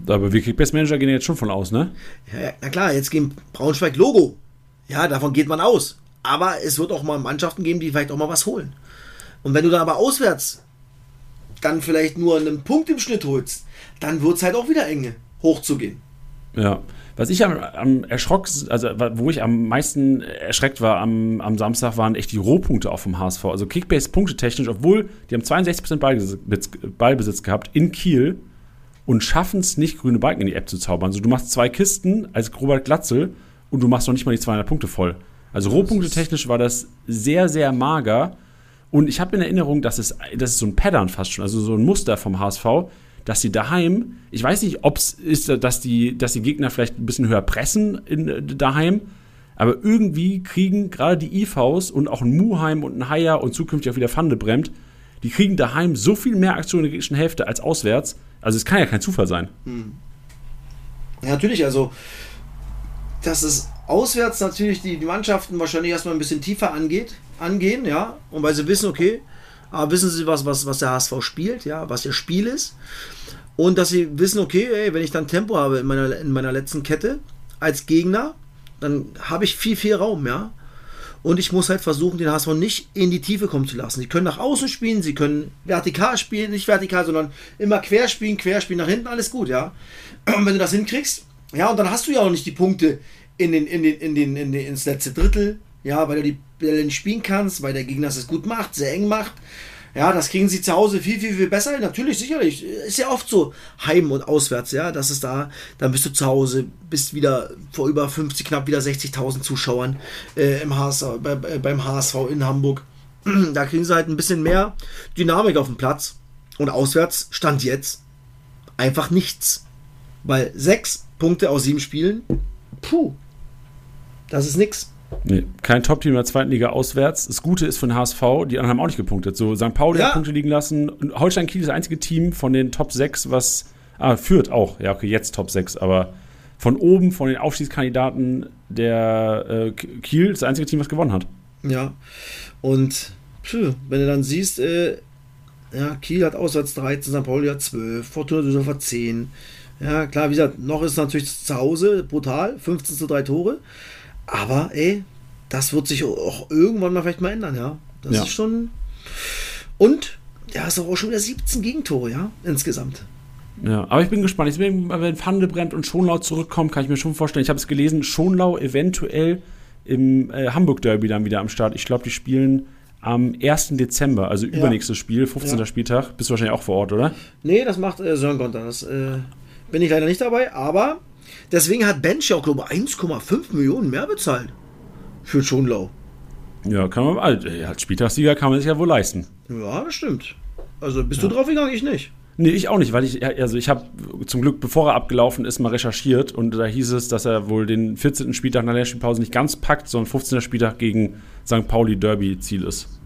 Aber wir Kickbase-Manager gehen jetzt schon von aus, ne? Ja, ja, na klar, jetzt gegen Braunschweig Logo. Ja, davon geht man aus. Aber es wird auch mal Mannschaften geben, die vielleicht auch mal was holen. Und wenn du dann aber auswärts dann vielleicht nur einen Punkt im Schnitt holst, dann wird es halt auch wieder enge, hochzugehen. Ja. Was ich am, am erschrock, also wo ich am meisten erschreckt war am, am Samstag, waren echt die Rohpunkte auch vom HSV. Also Kickbase punktetechnisch, obwohl die haben 62% Ballbesitz, Ballbesitz gehabt in Kiel und schaffen es nicht, grüne Balken in die App zu zaubern. Also du machst zwei Kisten als Robert Glatzel und du machst noch nicht mal die 200 Punkte voll. Also Rohpunkte technisch war das sehr, sehr mager. Und ich habe in Erinnerung, dass es, das ist so ein Pattern fast schon, also so ein Muster vom HSV, dass die daheim, ich weiß nicht, ob es ist, dass die, dass die Gegner vielleicht ein bisschen höher pressen in, daheim, aber irgendwie kriegen gerade die IVs und auch ein Muheim und ein Haier und zukünftig auch wieder Vandebrempt, die kriegen daheim so viel mehr Aktionen in der gegnerischen Hälfte als auswärts. Also es kann ja kein Zufall sein. Ja, natürlich, also dass es auswärts natürlich die, die Mannschaften wahrscheinlich erstmal ein bisschen tiefer angeht, angehen, ja, und weil sie wissen, okay, aber wissen sie, was, was, was der HSV spielt, ja, was ihr Spiel ist. Und dass sie wissen, okay, ey, wenn ich dann Tempo habe in meiner, in meiner letzten Kette als Gegner, dann habe ich viel, viel Raum, ja. Und ich muss halt versuchen, den HSV nicht in die Tiefe kommen zu lassen. Sie können nach außen spielen, sie können vertikal spielen, nicht vertikal, sondern immer quer spielen, quer spielen, nach hinten, alles gut, ja. [CLEARS THROAT] Wenn du das hinkriegst, ja, und dann hast du ja auch nicht die Punkte in den, in den, in den, in den, ins letzte Drittel, ja, weil du die Bälle nicht spielen kannst, weil der Gegner es gut macht, sehr eng macht. Ja, das kriegen sie zu Hause viel, viel, viel besser. Natürlich, sicherlich. Ist ja oft so heim und auswärts, ja. Das ist da, dann bist du zu Hause, bist wieder vor über 50, knapp wieder 60.000 Zuschauern äh, im HSV, bei, bei, beim HSV in Hamburg. [CLEARS THROAT] da kriegen sie halt ein bisschen mehr Dynamik auf dem Platz. Und auswärts stand jetzt einfach nichts. Weil sechs Punkte aus sieben Spielen, puh, das ist nix. Nee, kein Top-Team in der zweiten Liga auswärts. Das Gute ist für den HSV, die anderen haben auch nicht gepunktet. So, St. Pauli Ja. hat Punkte liegen lassen. Und Holstein Kiel ist das einzige Team von den Top 6, was. Ah, führt auch. Ja, okay, jetzt Top 6, aber von oben, von den Aufstiegskandidaten, der äh, Kiel ist das einzige Team, was gewonnen hat. Ja, und pfuh, wenn du dann siehst, äh, ja, Kiel hat auswärts 13, St. Pauli hat 12, Fortuna Düsseldorf hat 10. Ja, klar, wie gesagt, noch ist es natürlich zu Hause brutal, 15 zu 3 Tore. Aber ey, das wird sich auch irgendwann mal vielleicht mal ändern, ja. Das Ja. ist schon. Und der hast auch schon wieder 17 Gegentore, ja, insgesamt. Ja, aber ich bin gespannt. Ich bin, wenn Pfande brennt und Schonlau zurückkommt, kann ich mir schon vorstellen. Ich habe es gelesen, Schonlau eventuell im äh, Hamburg-Derby dann wieder am Start. Ich glaube, die spielen am 1. Dezember, also übernächstes Spiel, 15. Ja. Spieltag. Bist du wahrscheinlich auch vor Ort, oder? Nee, das macht äh, Sören Gonter. Das äh, bin ich leider nicht dabei, aber deswegen hat Bench ja auch, glaube ich, 1,5 Millionen mehr bezahlt. Für Schonlau. Ja, kann man, also, ja, als Spieltagssieger kann man sich ja wohl leisten. Ja, das stimmt. Also bist du draufgegangen? Ich nicht. Nee, ich auch nicht, weil ich, also ich habe zum Glück, bevor er abgelaufen ist, mal recherchiert und da hieß es, dass er wohl den 14. Spieltag nach der Spielpause nicht ganz packt, sondern 15. Spieltag gegen St. Pauli Derby Ziel ist.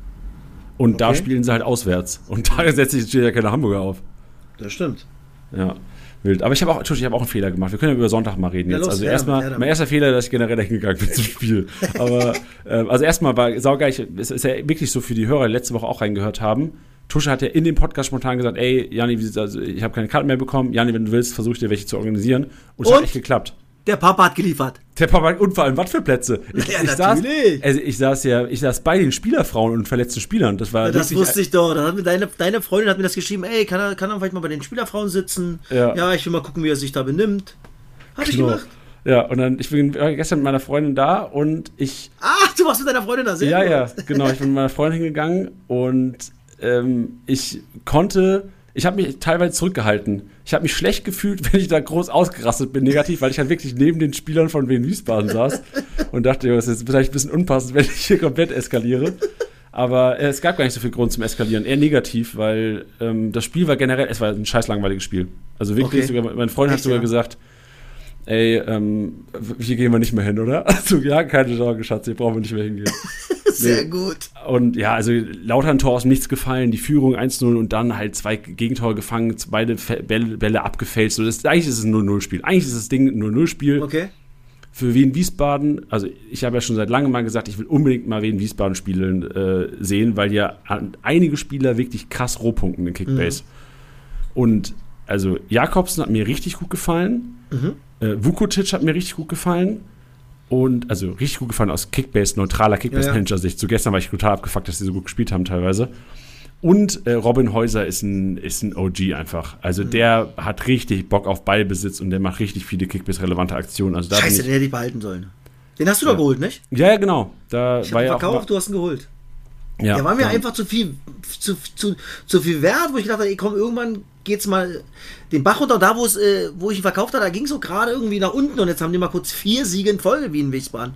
Und da Okay. spielen sie halt auswärts. Und da setzt sich ja keine Hamburger auf. Das stimmt. Ja, wild. Aber ich habe auch, ich habe auch einen Fehler gemacht. Wir können ja über Sonntag mal reden Ja, jetzt. los, also ja, erstmal, ja, mein erster Fehler, dass ich generell hingegangen bin zum Spiel. Aber, ähm, also erstmal war saugeil, es ist ja wirklich so für die Hörer, die letzte Woche auch reingehört haben. Tusche hat ja in dem Podcast spontan gesagt, ey, Jani, aus? ich habe keine Karten mehr bekommen. Jani, wenn du willst, versuche ich dir welche zu organisieren. Und es hat echt geklappt. Der Papa hat geliefert. Der Papa, und vor allem, was für Plätze? Ich, Ja, ich saß, also ich saß ja, ich saß bei den Spielerfrauen und verletzten Spielern. Das war Das wirklich- wusste ich doch. Hat mir deine, deine Freundin hat mir das geschrieben. Ey, kann er, kann er vielleicht mal bei den Spielerfrauen sitzen? Ja. ich will mal gucken, wie er sich da benimmt. Hab ich Genau. gemacht. Ja, und dann, ich bin gestern mit meiner Freundin da und ich Ach, du warst mit deiner Freundin da. Sehr Ja, gut. ja, genau. Ich bin mit meiner Freundin hingegangen und ähm, ich konnte, ich habe mich teilweise zurückgehalten. Ich habe mich schlecht gefühlt, [LAUGHS] wenn ich da groß ausgerastet bin, negativ, weil ich halt wirklich neben den Spielern von Wien Wiesbaden saß [LAUGHS] und dachte, das ist jetzt vielleicht ein bisschen unpassend, [LAUGHS] wenn ich hier komplett eskaliere. Aber äh, es gab gar nicht so viel Grund zum Eskalieren, eher negativ, weil ähm, das Spiel war generell, es war ein scheiß langweiliges Spiel. Also wirklich, Okay. sogar, mein Freund hat Echt, sogar ja? gesagt, ey, ähm, hier gehen wir nicht mehr hin, oder? Also ja, keine Sorge, Schatz, hier brauchen wir nicht mehr hingehen. [LAUGHS] Sehr gut. Und ja, also lauter ein Tor aus Nichts gefallen, die Führung 1-0 und dann halt zwei Gegentore gefangen, beide Bälle, Bälle abgefälscht. So, das, eigentlich ist es ein 0-0-Spiel. Eigentlich ist das Ding ein 0-0-Spiel. Okay. Für Wien Wiesbaden, also ich habe ja schon seit langem mal gesagt, ich will unbedingt mal Wien Wiesbaden spielen äh, sehen, weil ja einige Spieler wirklich krass rohpunkten in Kickbase. Und also Jakobsen hat mir richtig gut gefallen. Äh, Vukotic hat mir richtig gut gefallen. Und also richtig gut gefallen aus Kickbase, neutraler Kickbase-Manager-Sicht. So gestern war ich total abgefuckt, dass sie so gut gespielt haben teilweise. Und äh, Robin Häuser ist ein, ist ein OG einfach. Also der hat richtig Bock auf Ballbesitz und der macht richtig viele Kickbase-relevante Aktionen. Also Scheiße, den hätte ich behalten sollen. Den hast du doch geholt, nicht? ja, ja, genau. Da Ich war habe ja auch verkauft, du hast ihn geholt. Ja, Der war mir ja. einfach zu viel, zu, zu, zu viel wert, wo ich gedacht habe, ey, komm, irgendwann geht's mal den Bach runter. Da, wo es, äh, wo ich ihn verkauft habe, da ging es so gerade irgendwie nach unten und jetzt haben die mal kurz vier Siege in Folge wie in Wiesbaden.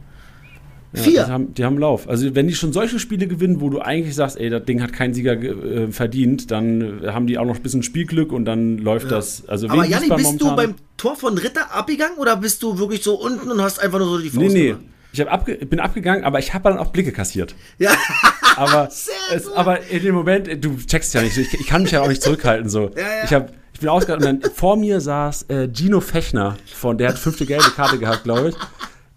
Ja, Vier. Die haben, die haben Lauf. Also wenn die schon solche Spiele gewinnen, wo du eigentlich sagst, ey, das Ding hat keinen Sieger ge- äh, verdient, dann haben die auch noch ein bisschen Spielglück und dann läuft das. Also Aber Wiesbaden bist du momentan- beim Tor von Ritter abgegangen oder bist du wirklich so unten und hast einfach nur so die Faust Nee, nee. gemacht? Ich hab abge bin abgegangen, aber ich habe dann auch Blicke kassiert. Ja, [LAUGHS] Aber, [LAUGHS] es, aber in dem Moment, äh, du checkst ja nicht, ich, ich kann mich ja auch nicht zurückhalten. So. Ja, ja. Ich, hab, ich bin ausgegangen und dann vor mir saß äh, Gino Fechner, von, der hat fünfte gelbe Karte gehabt, glaube ich.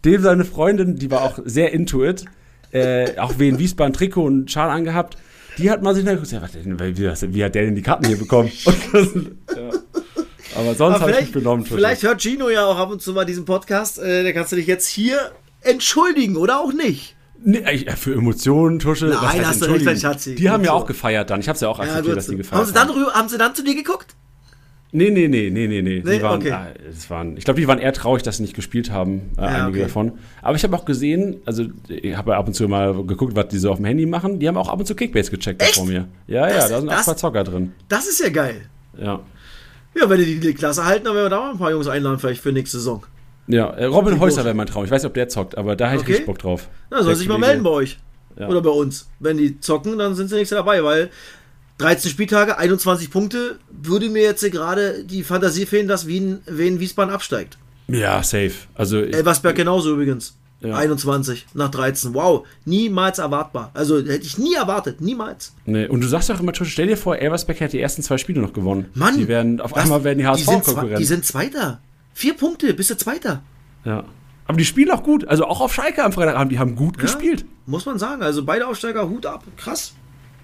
Dem seine Freundin, die war auch sehr into it, äh, auch in Wiesbaden Trikot und Schal angehabt, die hat mal sich nachgeguckt, ja, wie, wie, hat der denn die Karten hier bekommen? [LAUGHS] Das, ja. Aber sonst habe ich mich benommen. Vielleicht hört Gino ja auch ab und zu mal diesen Podcast. Äh, da kannst du dich jetzt hier entschuldigen oder auch nicht. Nee, für Emotionen, Tusche. Nein, was heißt hast du recht, Schatzi. Die haben ja auch gefeiert dann. Ich habe es ja auch akzeptiert, gut dass die gefeiert haben, sie dann, haben sie dann zu dir geguckt? Nee, nee, nee, nee, nee, nee. Die waren, okay. ah, das waren, ich glaube, die waren eher traurig, dass sie nicht gespielt haben, äh, Ja, einige okay. davon. Aber ich habe auch gesehen, also ich habe ja ab und zu mal geguckt, was die so auf dem Handy machen. Die haben auch ab und zu Kickbase gecheckt Echt? vor mir. Ja, ja, Das- da sind auch das- zwei Zocker drin. Das ist ja geil. Ja. Ja, wenn die die Klasse halten, dann werden wir da mal ein paar Jungs einladen, vielleicht für nächste Saison. Ja, äh, Robin Die Häuser wäre mein Traum. Ich weiß nicht, ob der zockt, aber da hätte ich Okay. richtig Bock drauf. Na, soll sich mal melden bei euch. Ja. Oder bei uns. Wenn die zocken, dann sind sie nächstes Jahr dabei, weil 13 Spieltage, 21 Punkte, würde mir jetzt gerade die Fantasie fehlen, dass Wien, Wien Wiesbaden absteigt. Ja, safe. Also, ich, Elversberg genauso übrigens. Ja. 21 nach 13. Wow, niemals erwartbar. Also hätte ich nie erwartet, niemals. nee. Und du sagst doch immer, stell dir vor, Elversberg hat die ersten zwei Spiele noch gewonnen. Mann, Die werden, auf einmal werden die zwei, die HSV-Konkurrenten. sind Zweiter. Vier Punkte, bist du Zweiter. Ja. Aber die spielen auch gut. Also auch auf Schalke am Freitagabend, die haben gut gespielt. Muss man sagen. Also beide Aufsteiger, Hut ab. Krass.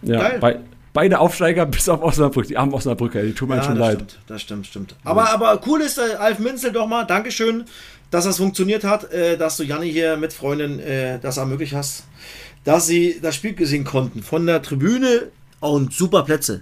Ja, bei, beide Aufsteiger bis auf Osnabrück. Die armen Osnabrücker, die tun mir schon das leid. Stimmt, das stimmt, stimmt. Aber, aber cool ist, äh, Alf Minzel doch mal, Dankeschön, dass das funktioniert hat, äh, dass du Janni hier mit Freundin äh, das ermöglicht hast, dass sie das Spiel gesehen konnten. Von der Tribüne und super Plätze.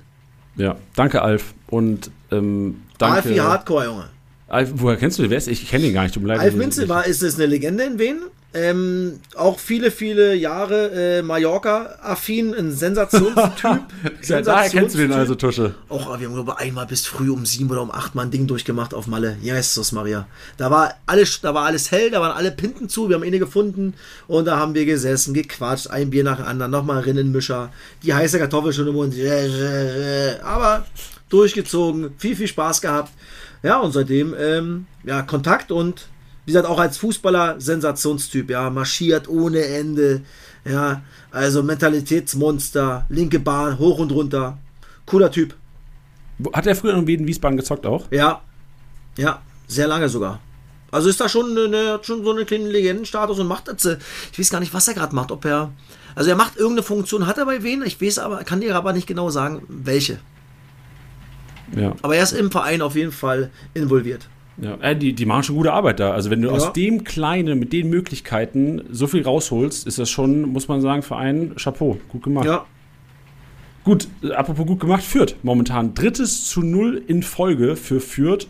Ja, danke, Alf. Und ähm, danke. Alf wie Hardcore, Junge. Alf, woher kennst du den? Wer ist? Ich kenne ihn gar nicht. Tut mir leid. Alf Minzel war, ist es eine Legende in Wien? Ähm, auch viele, viele Jahre äh, Mallorca-affin, ein Sensationstyp. [LAUGHS] Ja, daher kennst du den also, Tusche. Auch wir haben glaube ich, einmal bis früh um sieben oder um acht mal ein Ding durchgemacht auf Malle. Jesus Maria. Da war alles, da war alles hell, da waren alle Pinten zu, wir haben eine gefunden und da haben wir gesessen, gequatscht, ein Bier nach dem anderen, nochmal Rinnenmischer, die heiße Kartoffel schon im Mund. Aber durchgezogen, viel, viel Spaß gehabt. Ja, und seitdem, ähm, ja, Kontakt und wie gesagt, auch als Fußballer Sensationstyp, ja, marschiert ohne Ende, ja, also Mentalitätsmonster, linke Bahn, hoch und runter, cooler Typ. Hat er früher in Wiesbaden gezockt auch? Ja, ja, sehr lange sogar. Also ist da schon, eine, schon so eine kleine Legendenstatus und macht das. Äh, ich weiß gar nicht, was er gerade macht. Ob er. Also er macht irgendeine Funktion, hat er bei wen? Ich weiß aber, kann dir aber nicht genau sagen, welche. Ja. Aber er ist im Verein auf jeden Fall involviert. Ja, äh, die, die machen schon gute Arbeit da. Also wenn du ja. aus dem Kleinen, mit den Möglichkeiten so viel rausholst, ist das schon, muss man sagen, Verein Chapeau. Gut gemacht. Ja. Gut, apropos gut gemacht, Fürth momentan. Drittes zu null in Folge für Fürth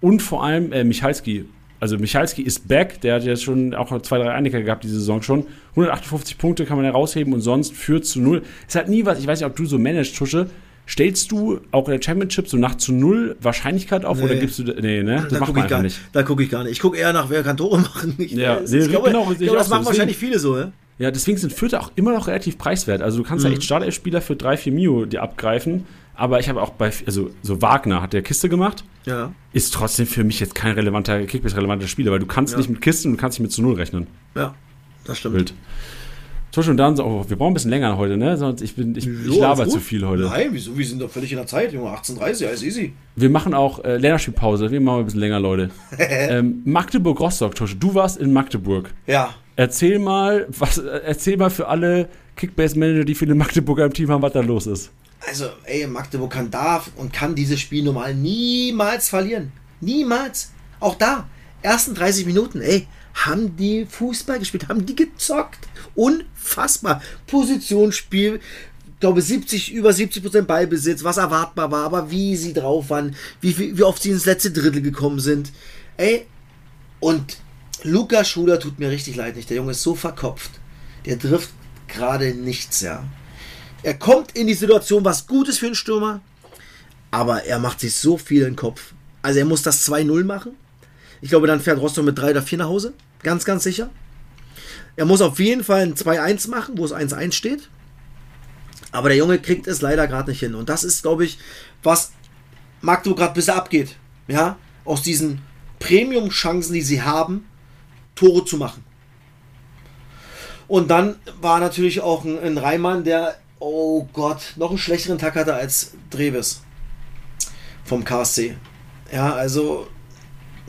und vor allem äh, Michalski. Also Michalski ist back, der hat ja schon auch zwei, drei Einiger gehabt diese Saison schon. 158 Punkte kann man herausheben und sonst Fürth zu null. Ist halt nie was, ich weiß nicht, ob du so managst, Tusche Stellst du auch in der Championship so nach zu null Wahrscheinlichkeit auf nee. oder gibst du. Nee, ne? Das da macht man einfach nicht. Da gucke ich gar nicht. Ich gucke eher nach, wer kann Tore [LAUGHS] machen. Ich, ja, das, nee, ich glaube, genau, ich glaube, das machen wahrscheinlich viele so, ne? Ja, deswegen sind Fürth auch immer noch relativ preiswert. Also du kannst mhm. ja echt Startelf-Spieler für 3, 4 Mio dir abgreifen. Aber ich habe auch bei, also so Wagner hat der Kiste gemacht. Ja. Ist trotzdem für mich jetzt kein relevanter, Kickbase-relevanter Spieler, weil du kannst ja. nicht mit Kisten und du kannst nicht mit zu Null rechnen. Ja, das stimmt. Wild. Tusch und dann so, oh, wir brauchen ein bisschen länger heute, ne? Sonst ich bin, ich, ich laber zu viel heute. Nein, wieso? Wir sind doch völlig in der Zeit, Junge. 18.30 alles easy. Wir machen auch äh, Länderspielpause. Wir machen ein bisschen länger, Leute. [LAUGHS] ähm, Magdeburg-Rostock, Tusch. Du warst in Magdeburg. Ja. Erzähl mal, was, erzähl mal für alle Kickbase-Manager, die viele Magdeburger im Team haben, was da los ist. Also, ey, Magdeburg kann darf und kann dieses Spiel normal niemals verlieren. Niemals. Auch da. Ersten 30 Minuten, ey, haben die Fußball gespielt, haben die gezockt. Unfassbar. Positionsspiel, glaube 70, über 70 Prozent Ballbesitz, was erwartbar war, aber wie sie drauf waren, wie, wie oft sie ins letzte Drittel gekommen sind. Ey, und Luca Schuler tut mir richtig leid nicht. Der Junge ist so verkopft. Der trifft gerade nichts, ja. Er kommt in die Situation, was gut ist für einen Stürmer, aber er macht sich so viel in den Kopf. Also er muss das 2-0 machen. Ich glaube, dann fährt Rostock mit 3 oder 4 nach Hause. Ganz, ganz sicher. Er muss auf jeden Fall ein 2-1 machen, wo es 1-1 steht. Aber der Junge kriegt es leider gerade nicht hin. Und das ist, glaube ich, was Magdeburg gerade bisher abgeht. Ja, aus diesen Premium-Chancen, die sie haben, Tore zu machen. Und dann war natürlich auch ein, ein Reimann, der, oh Gott, noch einen schlechteren Tag hatte als Dreves vom KSC. Ja, also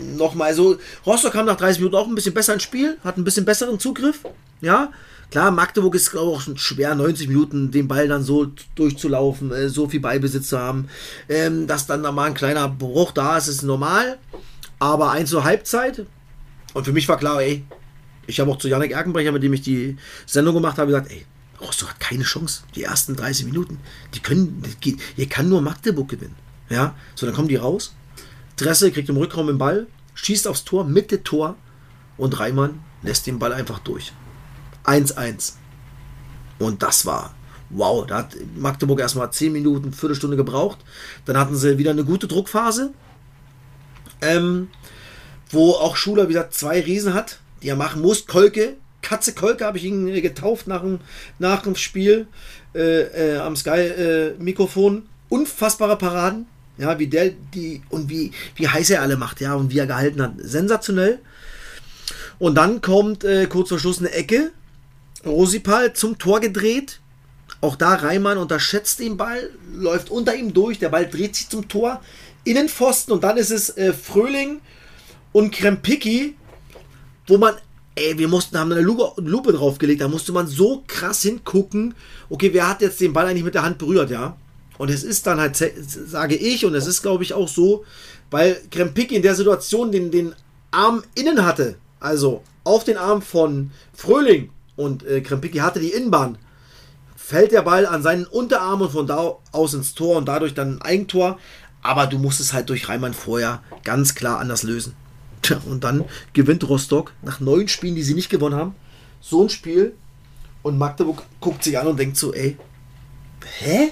nochmal so, Rostock kam nach 30 Minuten auch ein bisschen besser ins Spiel, hat ein bisschen besseren Zugriff. Ja, klar, Magdeburg ist glaube ich auch schwer, 90 Minuten den Ball dann so durchzulaufen, äh, so viel Ballbesitz zu haben. Ähm, dass dann da mal ein kleiner Bruch da ist, ist normal. Aber eins zur Halbzeit. Und für mich war klar, ey, ich habe auch zu Janik Erkenbrecher, mit dem ich die Sendung gemacht habe, gesagt, ey, Rostock hat keine Chance. Die ersten 30 Minuten. Die können, hier kann nur Magdeburg gewinnen. Ja, so dann kommen die raus Dresse kriegt im Rückraum den Ball, schießt aufs Tor, Mitte Tor und Reimann lässt den Ball einfach durch. 1-1. Und das war wow. Da hat Magdeburg erstmal 10 Minuten, Viertelstunde gebraucht. Dann hatten sie wieder eine gute Druckphase, ähm, wo auch Schuler wieder zwei Riesen hat, die er machen muss. Kolke, Katze Kolke habe ich ihn getauft nach dem, nach dem Spiel äh, äh, am Sky-Mikrofon. Äh, Unfassbare Paraden. Ja, wie der die und wie, wie heiß er alle macht, ja, und wie er gehalten hat. Sensationell. Und dann kommt äh, kurz vor Schluss eine Ecke. Rosipal zum Tor gedreht. Auch da Reimann unterschätzt den Ball, läuft unter ihm durch, der Ball dreht sich zum Tor. Innenpfosten und dann ist es äh, Fröhling und Krempicki, wo man, ey, wir mussten, haben eine Lupe, Lupe draufgelegt, da musste man so krass hingucken. Okay, wer hat jetzt den Ball eigentlich mit der Hand berührt, ja? Und es ist dann halt, sage ich, und es ist glaube ich auch so, weil Krempik in der Situation den, den Arm innen hatte, also auf den Arm von Fröhling und äh, Krempicki hatte die Innenbahn, fällt der Ball an seinen Unterarm und von da aus ins Tor und dadurch dann ein Eigentor. Aber du musst es halt durch Reimann vorher ganz klar anders lösen. Und dann gewinnt Rostock nach neun Spielen, die sie nicht gewonnen haben, so ein Spiel. Und Magdeburg guckt sich an und denkt so, ey, hä?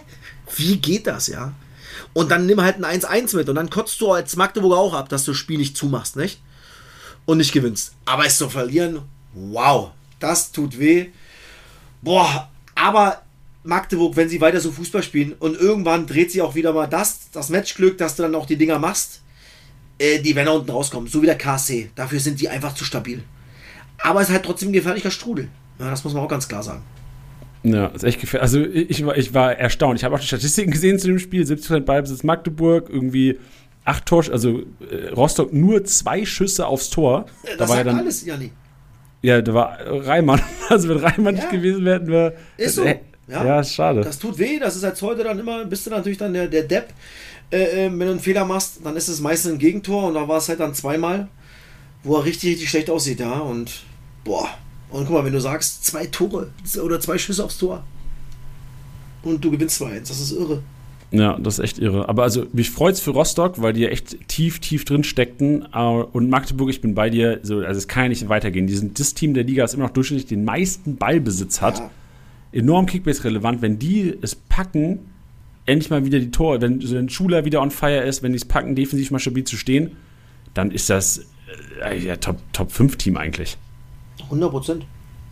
Wie geht das, ja? Und dann nimm halt ein 1-1 mit und dann kotzt du als Magdeburger auch ab, dass du das Spiel nicht zumachst, nicht? Und nicht gewinnst. Aber es zu verlieren, wow, das tut weh. Boah, aber Magdeburg, wenn sie weiter so Fußball spielen und irgendwann dreht sich auch wieder mal das, das Matchglück, dass du dann auch die Dinger machst, äh, die werden da unten rauskommen. So wie der KC. Dafür sind die einfach zu stabil. Aber es ist halt trotzdem ein gefährlicher Strudel. Ja, das muss man auch ganz klar sagen. Ja, ist echt gefährlich. Also ich war, ich war erstaunt. Ich habe auch die Statistiken gesehen zu dem Spiel. 70% Ballbesitz Magdeburg, irgendwie acht Tor, also äh, Rostock nur zwei Schüsse aufs Tor. Das da war ja dann, alles, Janni. ja, da war Reimann. [LAUGHS] Also wenn Reimann Ja. nicht gewesen wäre, hätten wir. Ist so. Äh, Ja. ja, ist schade. Das tut weh, das ist als heute dann immer, bist du natürlich dann der, der Depp. Äh, äh, wenn du einen Fehler machst, dann ist es meistens ein Gegentor und da war es halt dann zweimal, wo er richtig, richtig schlecht aussieht, ja. Und boah. Und guck mal, wenn du sagst, zwei Tore oder zwei Schüsse aufs Tor und du gewinnst 2-1, das ist irre. Ja, das ist echt irre. Aber also mich freut's für Rostock, weil die ja echt tief, tief drin steckten. Und Magdeburg, ich bin bei dir, so, also es kann ja nicht weitergehen. Die sind das Team der Liga, das immer noch durchschnittlich den meisten Ballbesitz hat. Ja. Enorm Kickbase relevant. Wenn die es packen, endlich mal wieder die Tore, wenn so ein Schuler wieder on fire ist, wenn die es packen, defensiv mal stabil zu stehen, dann ist das äh, ja, Top, Top 5 Team eigentlich. 100 Prozent.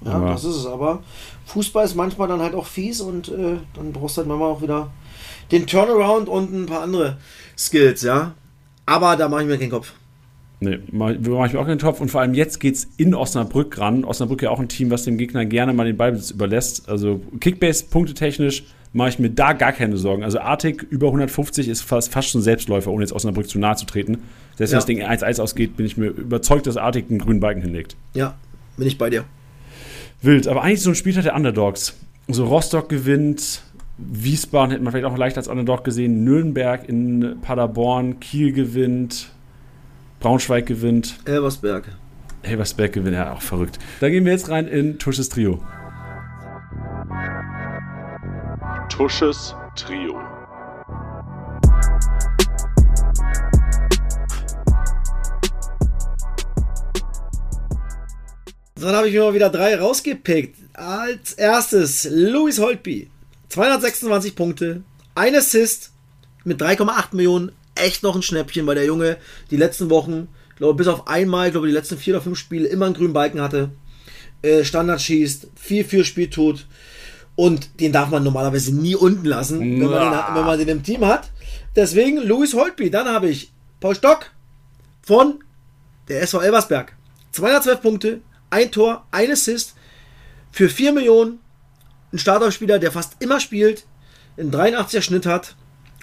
Ja, Aber- das ist es. Aber Fußball ist manchmal dann halt auch fies und äh, dann brauchst du halt manchmal auch wieder den Turnaround und ein paar andere Skills, ja. Aber da mache ich mir keinen Kopf. Nee, mach, mach ich mir auch keinen Topf. Und vor allem jetzt geht's in Osnabrück ran. Osnabrück ja auch ein Team, was dem Gegner gerne mal den Ballbesitz überlässt. Also Kickbase punktetechnisch mache ich mir da gar keine Sorgen. Also Artig über 150 ist fast, fast schon Selbstläufer, ohne jetzt Osnabrück zu nahe zu treten. Selbst Ja. wenn das Ding 1-1 ausgeht, bin ich mir überzeugt, dass Artig einen grünen Balken hinlegt. Ja, bin ich bei dir. Wild, aber eigentlich so ein Spieltag der Underdogs. So Rostock gewinnt, Wiesbaden hätte man vielleicht auch leicht als Underdog gesehen, Nürnberg in Paderborn, Kiel gewinnt, Braunschweig gewinnt. Elversberg. Elversberg gewinnt, ja, auch verrückt. Da gehen wir jetzt rein in Tusches Trio. Tusches Trio. Dann habe ich mir mal wieder drei rausgepickt. Als erstes Louis Holtby. 226 Punkte, ein Assist mit 3,8 Millionen. Echt noch ein Schnäppchen, weil der Junge die letzten Wochen, glaube bis auf einmal, glaube die letzten vier oder fünf Spiele immer einen grünen Balken hatte. Äh, Standard schießt, viel für Spiel tut. Und den darf man normalerweise nie unten lassen, wenn man, den, wenn man den im Team hat. Deswegen Louis Holtby. Dann habe ich Paul Stock von der SV Elversberg. 212 Punkte, ein Tor, ein Assist für 4 Millionen. Ein Starterspieler, der fast immer spielt, einen 83er Schnitt hat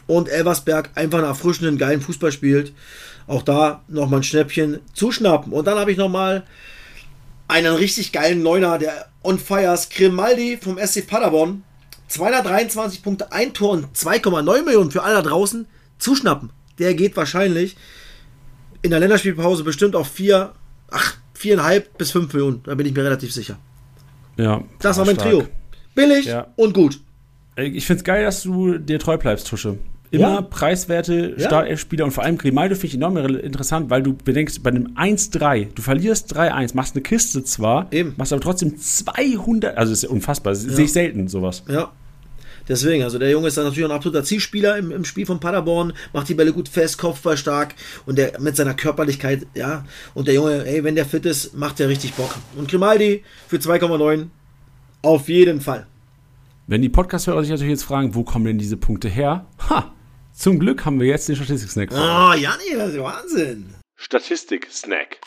und Elversberg einfach einen erfrischenden, geilen Fußball spielt. Auch da nochmal ein Schnäppchen zuschnappen. Und dann habe ich nochmal einen richtig geilen Neuner, der on fires, Grimaldi vom SC Paderborn. 223 Punkte, ein Tor und 2,9 Millionen für alle da draußen zuschnappen. Der geht wahrscheinlich in der Länderspielpause bestimmt auf 4, ach, 4,5 bis 5 Millionen. Da bin ich mir relativ sicher. Ja, Das war mein stark. Trio. Billig Ja. und gut. Ich finde es geil, dass du dir treu bleibst, Tusche. Immer Ja. preiswerte Ja. Startelf-Spieler und vor allem Grimaldo finde ich enorm re- interessant, weil du bedenkst, bei einem 1-3, du verlierst 3-1, machst eine Kiste zwar, Eben. machst aber trotzdem 200, also ist ja unfassbar, das sehe ich selten, sowas. Ja. Deswegen, also der Junge ist dann natürlich ein absoluter Zielspieler im, im Spiel von Paderborn, macht die Bälle gut fest, Kopfball stark und der mit seiner Körperlichkeit, ja. Und der Junge, ey, wenn der fit ist, macht der richtig Bock. Und Grimaldi für 2,9 auf jeden Fall. Wenn die Podcast-Hörer sich natürlich jetzt fragen, wo kommen denn diese Punkte her? Ha! Zum Glück haben wir jetzt den Statistik-Snack. Oh, Janni, das ist Wahnsinn. Statistik-Snack.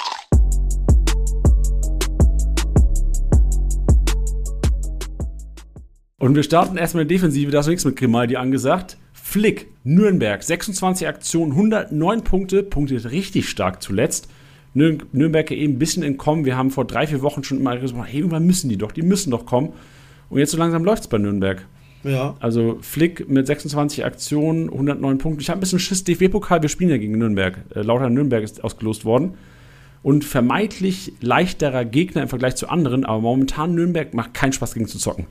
Und wir starten erstmal in der Defensive, da ist nichts mit Grimaldi angesagt. Flick, Nürnberg, 26 Aktionen, 109 Punkte, punktet richtig stark zuletzt. Nür Nürnberg eben ein bisschen entkommen. Wir haben vor drei, vier Wochen schon immer gesagt, hey, irgendwann müssen die doch, die müssen doch kommen. Und jetzt so langsam läuft es bei Nürnberg. Ja. Also Flick mit 26 Aktionen, 109 Punkten. Ich habe ein bisschen Schiss, DFB-Pokal, wir spielen ja gegen Nürnberg. Äh, Lauter Nürnberg ist ausgelost worden. Und vermeintlich leichterer Gegner im Vergleich zu anderen, aber momentan Nürnberg macht keinen Spaß gegen zu zocken.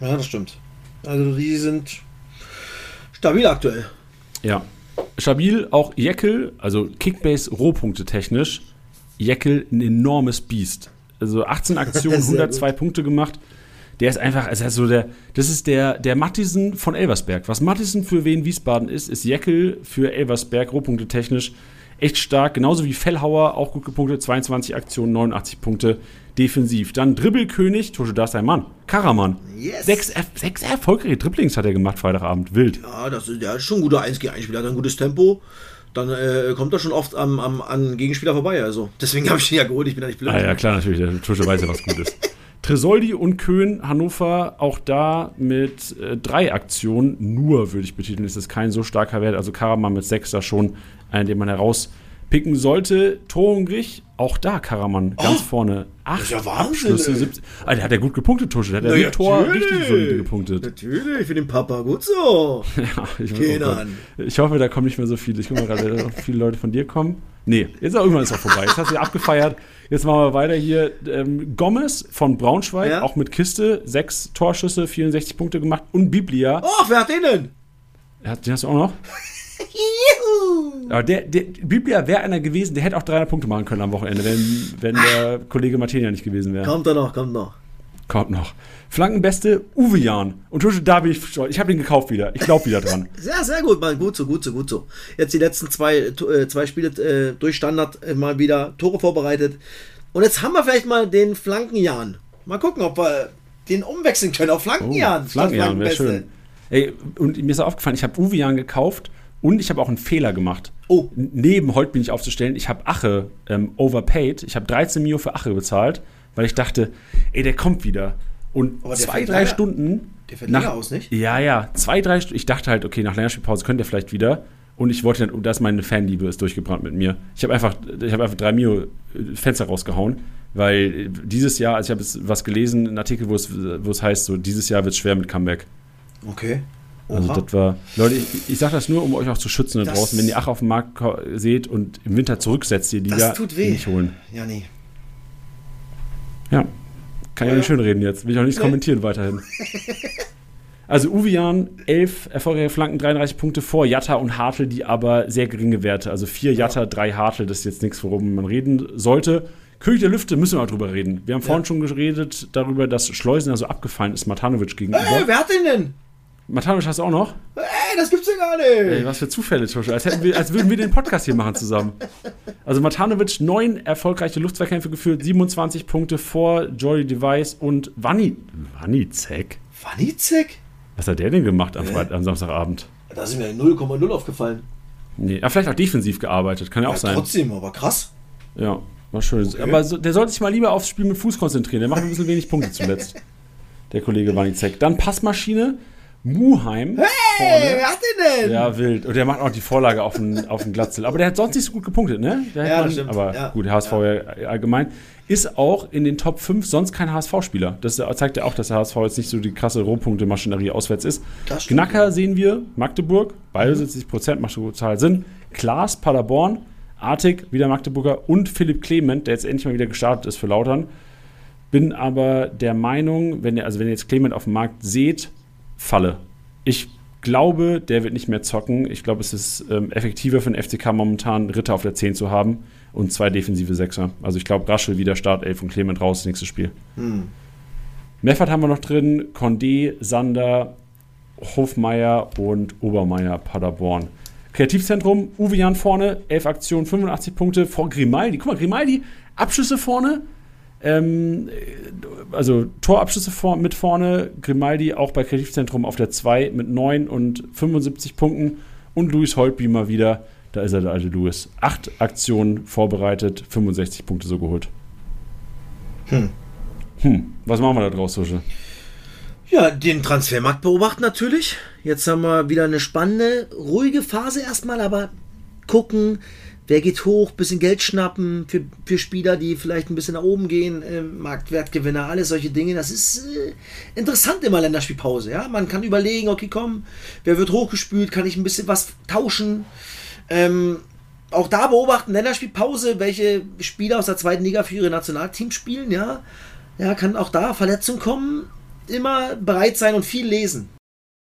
Ja, das stimmt. Also die sind stabil aktuell. Ja. Stabil auch Jeckel, also Kickbase Rohpunkte technisch. Jeckel ein enormes Biest. Also 18 [LAUGHS] Aktionen, Sehr 102 Punkte gemacht. Der ist einfach, also so der, das ist der, der Mattisen von Elversberg. Was Mattisen für Wien Wiesbaden ist, ist Jeckel für Elversberg, Rohpunkte technisch echt stark. Genauso wie Fellhauer, auch gut gepunktet, 22 Aktionen, 89 Punkte defensiv. Dann Dribbelkönig, Tusche, da ist dein Mann. Karaman. Yes. Sechs, sechs erfolgreiche Dribblings hat er gemacht Freitagabend. Wild. Ja, das ist, der ist schon ein guter 1 gegen 1 Spieler, hat ein gutes Tempo. Dann äh, kommt er schon oft am, am, an Gegenspieler vorbei. Also deswegen habe ich ihn ja geholt, ich bin ja nicht blöd. Ah ja, klar, natürlich. Der Tusche weiß ja, was gut ist. [LAUGHS] Tresoldi und Köhn, Hannover, auch da mit äh, drei Aktionen. Nur, würde ich betiteln, ist es kein so starker Wert. Also Karaman mit sechs da schon, einen, den man herauspicken sollte. Torhungrig, auch da Karaman ganz vorne. Acht ist ja Wahnsinn, Abschlüsse, ey. 17. Ah, der hat ja gut gepunktet, Tusche. Der hat ja mit Tor richtig solide gepunktet. Natürlich, für den Papa, gut so. [LAUGHS] Ja, ich, Keine oh ich hoffe, da kommen nicht mehr so viele. Ich gucke mal gerade, noch viele Leute von dir kommen. Nee, jetzt auch irgendwann ist auch vorbei. Jetzt hast du ja abgefeiert. Jetzt machen wir weiter hier. Ähm, Gomez von Braunschweig, Ja. auch mit Kiste, sechs Torschüsse, 64 Punkte gemacht. Und Biblia, Oh, wer hat den denn? Ja, den hast du auch noch. [LAUGHS] Aber der, der Biblia wäre einer gewesen, der hätte auch 300 Punkte machen können am Wochenende, wenn, wenn der Kollege Martinia nicht gewesen wäre. Kommt er noch, kommt noch. Kommt noch. Flankenbeste Uwe Jahn. Und Tusche, da bin ich stolz. Ich habe ihn gekauft wieder. Ich glaube wieder dran. [LAUGHS] Sehr, sehr gut, Mann. Gut so, gut so, gut so. Jetzt die letzten zwei, äh, zwei Spiele äh, durch Standard äh, mal wieder Tore vorbereitet. Und jetzt haben wir vielleicht mal den Flankenjan. Mal gucken, ob wir den umwechseln können auf Flankenjan. Oh, Flankenjan, wäre schön. Ey, und mir ist aufgefallen, ich habe Uwe Jan gekauft und ich habe auch einen Fehler gemacht. Oh. Neben Holt bin ich aufzustellen, ich habe Ache ähm, overpaid. Ich habe 13 Mio für Ache bezahlt, weil ich dachte, ey, der kommt wieder. Und Aber zwei, drei länger- Stunden. der fällt länger aus, nicht? Ja, ja. Zwei, drei Stunden. Ich dachte halt, okay, nach Länderspielpause könnte er vielleicht wieder. Und ich wollte dann, oh, das meine Fanliebe ist durchgebrannt mit mir. Ich habe einfach, ich habe einfach drei Mio äh, Fenster rausgehauen, weil äh, dieses Jahr, also ich habe jetzt was gelesen, einen Artikel, wo es, wo es heißt, so dieses Jahr wird es schwer mit Comeback. Okay. Also Oha. das war, Leute, ich, ich sage das nur, um euch auch zu schützen da draußen, wenn ihr Ach auf dem Markt seht und im Winter zurücksetzt, die Liga, Das tut weh. nicht holen. ja, nee. Ja, kann ja Ja. nicht schön reden jetzt, will ich auch nicht Nee. kommentieren weiterhin. [LAUGHS] Also Uwe 11 erfolgreiche Flanken, 33 Punkte vor Jatta und Hartl, die aber sehr geringe Werte. Also vier Jatta, drei Hartl, das ist jetzt nichts, worum man reden sollte. König der Lüfte müssen wir auch drüber reden. Wir haben vorhin schon geredet darüber, dass Schleusener so abgefallen ist Matanovic gegenüber. Ey, wer hat den denn? Matanovic hast du auch noch? Ey, das gibt's ja gar nicht. Ey, was für Zufälle, Tusche. Als, hätten wir, als würden wir den Podcast hier machen zusammen. Also Matanovic, neun erfolgreiche Luftzweikämpfe geführt, 27 Punkte vor Jory Device und Wanni. Wanizek? Wanizek? Was hat der denn gemacht am, Freit- am Samstagabend? Da sind mir 0,0 aufgefallen. Nee, ja, vielleicht auch defensiv gearbeitet, kann ja auch Ja, sein. trotzdem, aber krass. Ja, war schön. Aber so, der sollte sich mal lieber aufs Spiel mit Fuß konzentrieren. Der macht ein bisschen wenig Punkte zuletzt. Der Kollege Wanizek. Dann Passmaschine, Muheim. Hey, wer hat den denn? Ja, wild. Und der macht auch die Vorlage auf den, auf den Glatzel. Aber der hat sonst nicht so gut gepunktet, ne? Der Ja, das stimmt. Aber Ja. gut, der HSV ja. allgemein. Ist auch in den Top 5 sonst kein HSV-Spieler. Das zeigt ja auch, dass der HSV jetzt nicht so die krasse Rohpunkte-Maschinerie auswärts ist. Stimmt, Knacker sehen wir, Magdeburg, beide 70 Prozent, macht total Sinn. Klaas, Paderborn, Artig, wieder Magdeburger und Philipp Clement, der jetzt endlich mal wieder gestartet ist für Lautern. Bin aber der Meinung, wenn ihr, also wenn ihr jetzt Clement auf dem Markt seht, Falle. Ich glaube, der wird nicht mehr zocken. Ich glaube, es ist ähm, effektiver für den FCK momentan, Ritter auf der 10 zu haben und zwei defensive Sechser. Also ich glaube, Raschel wieder Startelf und Clement raus, nächstes Spiel. Meffert haben wir noch drin, Condé, Sander, Hofmeier und Obermeier Paderborn. Kreativzentrum, Uwe Jan vorne, 11 Aktionen, 85 Punkte vor Grimaldi. Guck mal, Grimaldi, Abschlüsse vorne, ähm, also Torabschlüsse vor, mit vorne, Grimaldi auch bei Kreativzentrum auf der 2 mit 9 und 75 Punkten und Luis Holtby mal wieder, da ist er der alte Luis. Acht Aktionen vorbereitet, 65 Punkte so geholt. Hm. Hm, was machen wir da draus, Susche? Ja, den Transfermarkt beobachten natürlich. Jetzt haben wir wieder eine spannende, ruhige Phase erstmal, aber gucken, wer geht hoch, bisschen Geld schnappen für, für Spieler, die vielleicht ein bisschen nach oben gehen, äh, Marktwertgewinner, alles solche Dinge. Das ist äh, interessant immer Länderspielpause. Ja? Man kann überlegen, okay, komm, wer wird hochgespült, kann ich ein bisschen was tauschen. Ähm, auch da beobachten, Länderspielpause, welche Spieler aus der zweiten Liga für ihre Nationalteams spielen, ja. Ja, kann auch da Verletzung kommen. Immer bereit sein und viel lesen.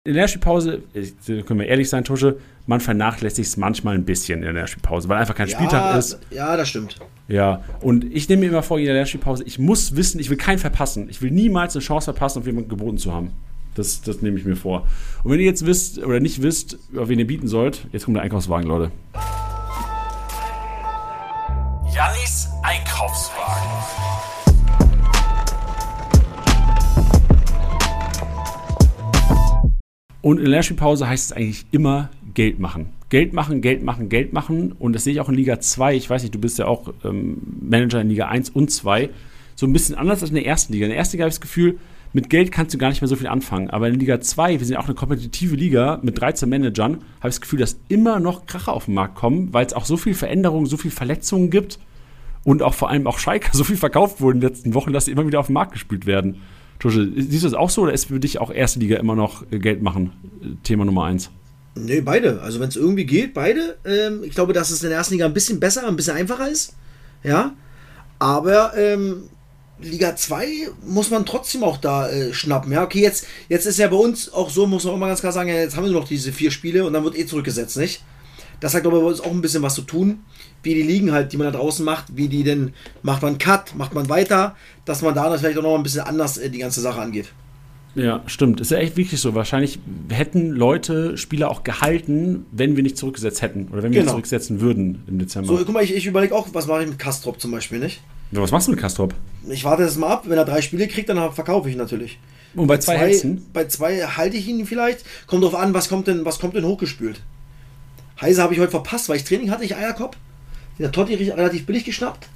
In der Spielpause, können wir ehrlich sein, Tusche, man vernachlässigt es manchmal ein bisschen in der Spielpause, weil einfach kein Spieltag ja, ist. Ja, das stimmt. Ja, und ich nehme mir immer vor, in der Spielpause, ich muss wissen, ich will keinen verpassen. Ich will niemals eine Chance verpassen, auf jemanden geboten zu haben. Das, das nehme ich mir vor. Und wenn ihr jetzt wisst oder nicht wisst, auf wen ihr bieten sollt, jetzt kommt der Einkaufswagen, Leute. Jannis Einkaufswagen. Und in der Lernspielpause heißt es eigentlich immer Geld machen. Geld machen, Geld machen, Geld machen. Und das sehe ich auch in Liga 2. Ich weiß nicht, du bist ja auch ähm, Manager in Liga 1 und 2. So ein bisschen anders als in der ersten Liga. In der ersten Liga habe ich das Gefühl, mit Geld kannst du gar nicht mehr so viel anfangen. Aber in Liga 2, wir sind ja auch eine kompetitive Liga mit 13 Managern, habe ich das Gefühl, dass immer noch Kracher auf den Markt kommen, weil es auch so viel Veränderungen, so viel Verletzungen gibt und auch vor allem auch Schalke [LAUGHS] so viel verkauft wurden in den letzten Wochen, dass sie immer wieder auf den Markt gespielt werden. Tusche, siehst du das auch so oder ist für dich auch erste Liga immer noch äh, Geld machen? äh, Thema Nummer eins. Nee, beide. Also wenn es irgendwie geht, beide. Ähm, ich glaube, dass es in der ersten Liga ein bisschen besser, ein bisschen einfacher ist. Ja. Aber ähm, Liga 2 muss man trotzdem auch da äh, schnappen. Ja, okay, jetzt, jetzt ist ja bei uns auch so, muss man auch mal ganz klar sagen, ja, jetzt haben wir noch diese vier Spiele und dann wird eh zurückgesetzt, nicht? Das hat, glaube ich, bei uns auch ein bisschen was zu tun, wie die Ligen halt, die man da draußen macht, wie die denn, macht man Cut, macht man weiter, dass man da vielleicht auch noch ein bisschen anders äh, die ganze Sache angeht. Ja, stimmt. Ist ja echt wirklich so. Wahrscheinlich hätten Leute Spieler auch gehalten, wenn wir nicht zurückgesetzt hätten oder wenn wir Genau. nicht zurücksetzen würden im Dezember. So, guck mal, ich, ich überlege auch, was mache ich mit Kastrop zum Beispiel, nicht? ja, was machst du mit Kastrop? Ich warte das mal ab, wenn er drei Spiele kriegt, dann verkaufe ich ihn natürlich. Und bei zwei, bei zwei halte ich ihn vielleicht. Kommt drauf an, was kommt denn, was kommt denn hochgespült. Heise habe ich heute verpasst, weil ich Training hatte, ich Eierkopf. Den hat Totti relativ billig geschnappt.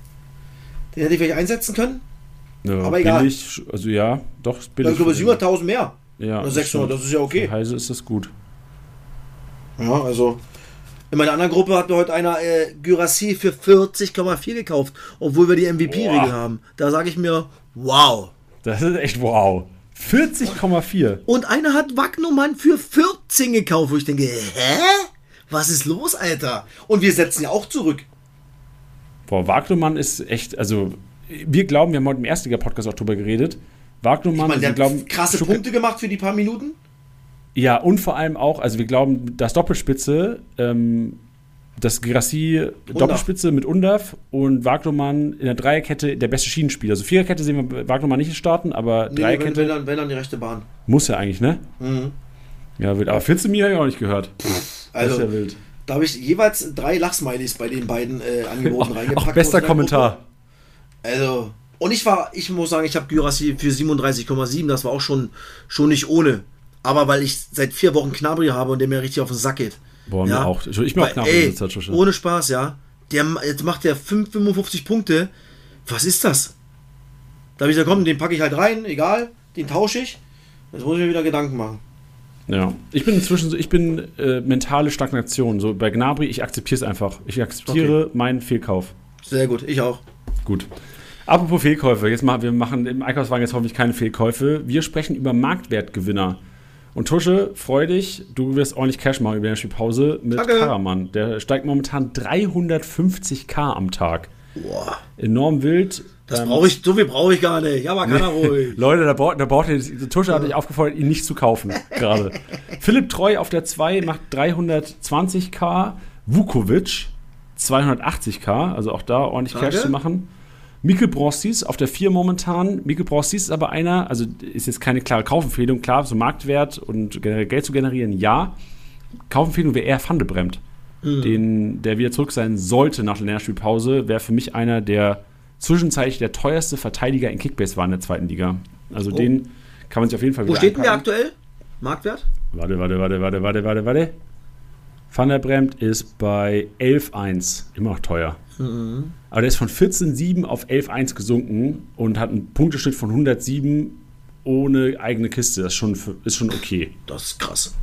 Den hätte ich vielleicht einsetzen können. Ja, aber egal. billig, also ja, doch billig. glaube ich 700.000 mehr. ja, oder 600, stimmt. das ist ja okay. Für Heise ist das gut. Ja, also. In meiner anderen Gruppe hat mir heute einer äh, Gyrassi für 40,4 gekauft, obwohl wir die MVP-Regel haben. Da sage ich mir, wow. Das ist echt wow. 40,4. Und einer hat Wagnumann für 14 gekauft, wo ich denke, hä? Was ist los, Alter? Und wir setzen ja auch zurück. Boah, Wagnumann ist echt, also wir glauben, wir haben heute im Erstliga-Podcast auch drüber geredet. Wagnumann, Ich meine, der wir glauben, hat krasse Schuke- Punkte gemacht für die paar Minuten. Ja, und vor allem auch, also wir glauben, dass Doppelspitze, ähm, das Girassi Doppelspitze mit Undaf und Wagnumann in der Dreierkette der beste Schienenspieler. Also Viererkette sehen wir Wagnumann nicht starten, aber Nee, wenn, Dreierkette wenn, dann, wenn dann die rechte Bahn. muss ja eigentlich, ne? Mhm. Ja, wild. Aber 14 Mir habe ich auch nicht gehört. das Also, ist ja wild. da habe ich jeweils drei Lachsmilies bei den beiden äh, Angeboten Auch, reingepackt. auch bester Kommentar. Also, und ich war, ich muss sagen, ich habe Gyrassi für 37,7, das war auch schon, schon nicht ohne. Aber weil ich seit vier Wochen Knabri habe und der mir richtig auf den Sack geht. Boah, mir Ja. auch. Ich, ich auch knapp ey, Zeit, ohne Spaß, ja. Der, jetzt macht der 5, 55 Punkte. Was ist das? Da habe ich gesagt, komm, den packe ich halt rein, egal, den tausche ich. Jetzt muss ich mir wieder Gedanken machen. Ja, ich bin inzwischen so, ich bin äh, mentale Stagnation. So bei Gnabry, ich akzeptiere es einfach. Ich akzeptiere meinen Fehlkauf. Sehr gut, ich auch. Gut. Apropos Fehlkäufe, jetzt machen wir machen im Einkaufswagen jetzt hoffentlich keine Fehlkäufe. Wir sprechen über Marktwertgewinner. Und Tusche, freu dich, du wirst ordentlich Cash machen über die Spielpause mit Danke. Karaman. Der steigt momentan 350k am Tag. Boah, Enorm wild. Das Ähm, brauche ich, so viel brauche ich gar nicht. Aber kann er ruhig. [LAUGHS] Leute, da braucht, da braucht ihr, Tusche hat euch aufgefordert, ihn nicht zu kaufen, gerade. [LAUGHS] Philipp Treu auf der 2 macht 320k, Vukovic 280k, also auch da ordentlich Cash Danke. zu machen. Mikkel Brossis auf der 4 momentan. Mikkel Brossis ist aber einer, also ist jetzt keine klare Kaufempfehlung, klar, so Marktwert und Geld zu generieren, ja. Kaufempfehlung wäre eher Van de Bremt, den, der wieder zurück sein sollte nach der Nährspielpause, wäre für mich einer der zwischenzeitlich der teuerste Verteidiger in Kickbase war in der zweiten Liga. Also Oh. den kann man sich auf jeden Fall Wo steht denn der aktuell? Marktwert? Warte, warte, warte, warte, warte, warte, warte. Van der Bremt ist bei 11,1. Immer noch teuer. Mhm. Aber der ist von 14,7 auf 11,1 gesunken und hat einen Punkteschnitt von 107 ohne eigene Kiste. Das ist schon, ist schon okay. Das ist krass.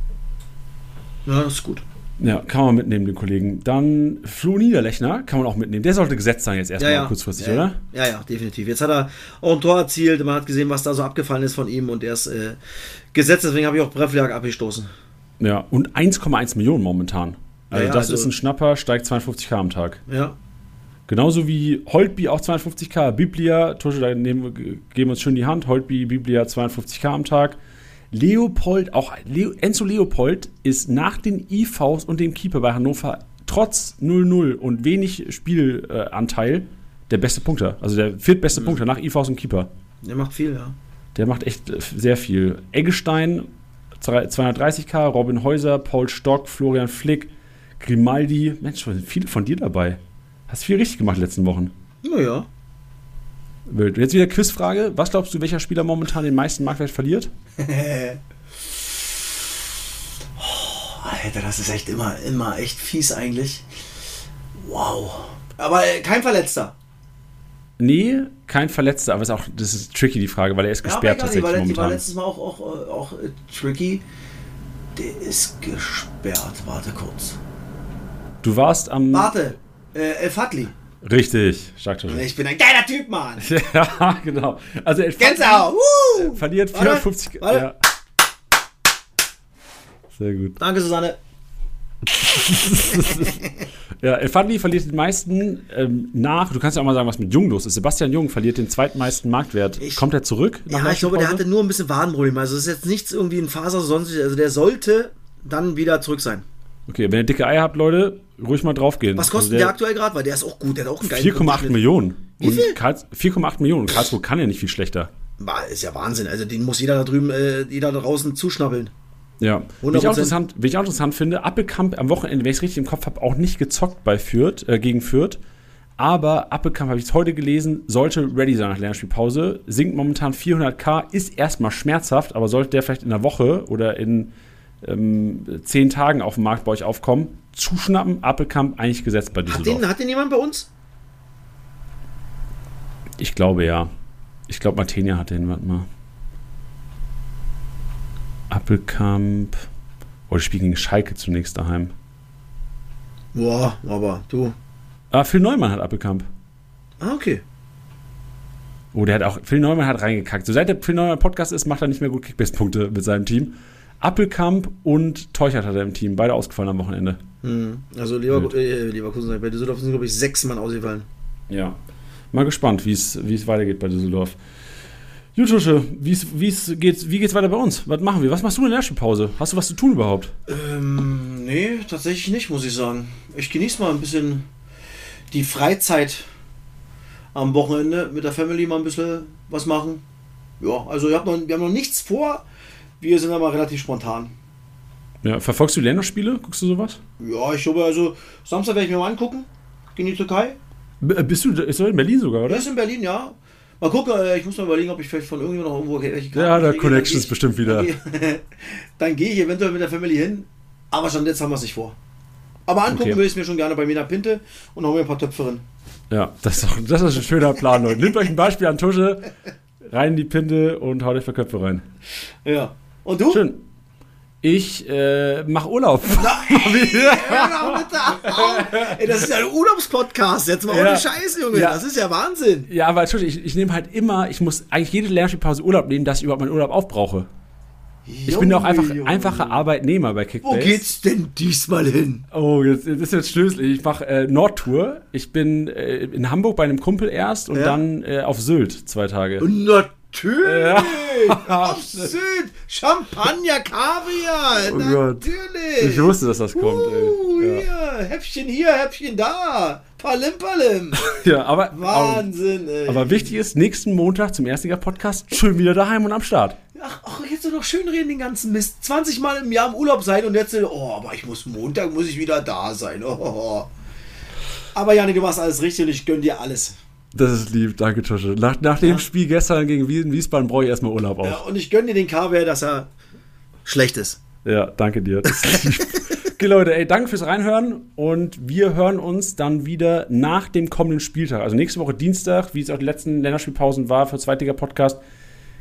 Ja, das ist gut. Ja, kann man mitnehmen, den Kollegen. Dann Flo Niederlechner kann man auch mitnehmen. Der sollte gesetzt sein jetzt erstmal kurzfristig, ja, oder? Ja, ja, definitiv. Jetzt hat er auch ein Tor erzielt. Man hat gesehen, was da so abgefallen ist von ihm und er ist äh, gesetzt. Deswegen habe ich auch Brevliak abgestoßen. Ja, und 1,1 Millionen momentan. Also Ja, ja, das also- ist ein Schnapper, steigt 52k am Tag. Ja. Genauso wie Holtby auch 52k, Biblia, Tusche, da nehmen, geben wir uns schön die Hand. Holtby, Biblia 52k am Tag. Leopold, auch Leo, Enzo Leopold ist nach den IVs und dem Keeper bei Hannover trotz 0-0 und wenig Spielanteil der beste Punkter. Also der viertbeste Mhm. Punkter nach IVs und Keeper. Der macht viel, ja. Der macht echt äh, sehr viel. Eggestein 230k, Robin Häuser, Paul Stock, Florian Flick, Grimaldi. Mensch, sind viele von dir dabei. Hast viel richtig gemacht in den letzten Wochen. Naja. Jetzt wieder Quizfrage. Was glaubst du, welcher Spieler momentan den meisten Marktwert verliert? Alter, das ist echt immer, immer echt fies eigentlich. Wow. Aber äh, kein Verletzter. Nee, kein Verletzter, aber ist auch, das ist tricky, die Frage, weil er ist Ja, gesperrt aber egal, die war, tatsächlich die war momentan. letztes Mal auch, auch, auch äh, tricky. Der ist gesperrt. Warte kurz. Du warst am. Warte. Äh, El Fadli. Richtig, stark schon. Ich bin ein geiler Typ, Mann. [LAUGHS] ja, genau. Also er Gänsehaut. Woo! verliert Warte, 450. warte. Ja. Sehr gut. Danke, Susanne. [LAUGHS] Ja, El Fadli verliert den meisten ähm, nach. Du kannst ja auch mal sagen, was mit Jung los ist. Sebastian Jung verliert den zweitmeisten Marktwert. Ich- Kommt er zurück? Ja, ich glaube, der hatte nur ein bisschen Wadenprobleme. Also es ist jetzt nichts irgendwie in Faser sonst. Also der sollte dann wieder zurück sein. Okay, wenn ihr dicke Eier habt, Leute, ruhig mal draufgehen. Was kostet Also der, aktuell gerade? Weil der ist auch gut. Der hat auch einen geilen 4,8 Grundschnitt. Millionen. Wie viel? Karls- 4,8 Millionen. Und Karlsruhe kann ja nicht viel schlechter. Ist ja Wahnsinn. Also den muss jeder da drüben, äh, jeder da draußen zuschnappeln. Ja. Wie ich, auch 100%. interessant, wie ich auch interessant finde, Appelkamp am Wochenende, wenn ich es richtig im Kopf habe, auch nicht gezockt bei Fürth, äh, gegen Fürth. Aber Appelkamp, habe ich es heute gelesen, sollte ready sein nach Länderspielpause. Sinkt momentan 400k, ist erstmal schmerzhaft, aber sollte der vielleicht in einer Woche oder in ähm, zehn Tagen auf dem Markt bei euch aufkommen, zuschnappen, Appelkamp eigentlich gesetzt bei Hat Düsseldorf. den, hat den jemand bei uns? Ich glaube ja. Ich glaube, Martenia hat den, warte mal. Appelkamp. Oh, die spielen gegen Schalke zunächst daheim. Boah, aber du. Ah, Phil Neumann hat Appelkamp. Ah, okay. Oh, der hat auch, Phil Neumann hat reingekackt. So seit der Phil Neumann Podcast ist, macht er nicht mehr gut Kickbase-Punkte mit seinem Team. Appelkamp und Teuchert hat er im Team. Beide ausgefallen am Wochenende. Hm. Also Lever äh, Leverkusen, bei Düsseldorf sind, glaube ich, sechs Mann ausgefallen. Ja. Mal gespannt, wie es weitergeht bei Düsseldorf. Jutusche, wie es wie es geht, wie geht's weiter bei uns? Was machen wir? Was machst du in der Pause? Hast du was zu tun überhaupt? Ähm, nee, tatsächlich nicht, muss ich sagen. Ich genieße mal ein bisschen die Freizeit am Wochenende mit der Family mal ein bisschen was machen. Ja, also ich hab noch, wir haben noch nichts vor. Wir sind aber relativ spontan. Ja, verfolgst du die Länderspiele? Guckst du sowas? Ja, ich glaube, also Samstag werde ich mir mal angucken. Gegen die Türkei. B äh, bist du ist in Berlin sogar, oder? Der ist in Berlin, ja. Mal gucken, äh, ich muss mal überlegen, ob ich vielleicht von irgendjemand noch irgendwo welche Karten Ja, der geh ich- bestimmt wieder. Dann gehe dann ich eventuell mit der Family hin. Aber schon jetzt haben wir es nicht vor. Aber angucken Okay. will ich es mir schon gerne bei Mina Pinte und hau mir ein paar Töpfe rein. Ja, das ist, doch, das ist ein schöner Plan, Leute. Nehmt euch ein Beispiel an Tusche, rein in die Pinte und haut euch für Köpfe rein. Ja. Und du? Schön. Ich äh, mache Urlaub. [LAUGHS] [LAUGHS] Hör doch bitte auf. Ey, das ist ja ein Urlaubspodcast. Jetzt mal Ja. ohne Scheiß, Junge. Ja. Das ist ja Wahnsinn. Ja, aber Entschuldigung, ich, ich nehme halt immer, ich muss eigentlich jede Lernspielpause Urlaub nehmen, dass ich überhaupt meinen Urlaub aufbrauche. Ich bin auch einfach einfacher Arbeitnehmer bei Wo Kickbase. geht's denn diesmal hin? Oh, jetzt, das ist jetzt schlüssig. Ich mache äh, Nordtour. Ich bin äh, in Hamburg bei einem Kumpel erst und Ja. dann äh, auf Sylt zwei Tage. Und natürlich. Ja. [LAUGHS] Süd. Champagner, Kaviar. Oh Gott. natürlich. Ich wusste, dass das kommt. Uh, Ey. Ja. hier, Häppchen hier, Häppchen da. Palim, palim. [LAUGHS] ja, aber, aber, Wahnsinn, ey. aber wichtig ist, nächsten Montag zum Erstliga-Podcast schön wieder daheim und am Start. Ach, ach, jetzt noch schön reden den ganzen Mist. 20 Mal im Jahr im Urlaub sein und jetzt, oh, aber ich muss Montag, muss ich wieder da sein. Oh. [LAUGHS] Aber Jani, du machst alles richtig und ich gönn dir alles. Das ist lieb, danke Tusche. Nach, nach dem Spiel gestern gegen Wies- Wiesbaden brauche ich erstmal Urlaub auch. Ja, und ich gönn dir den Kaviar, dass er schlecht ist. Ja, danke dir. Okay, [LAUGHS] Leute, ey, danke fürs Reinhören und wir hören uns dann wieder nach dem kommenden Spieltag. Also nächste Woche Dienstag, wie es auch die letzten Länderspielpausen war für Zweitliga-Podcast.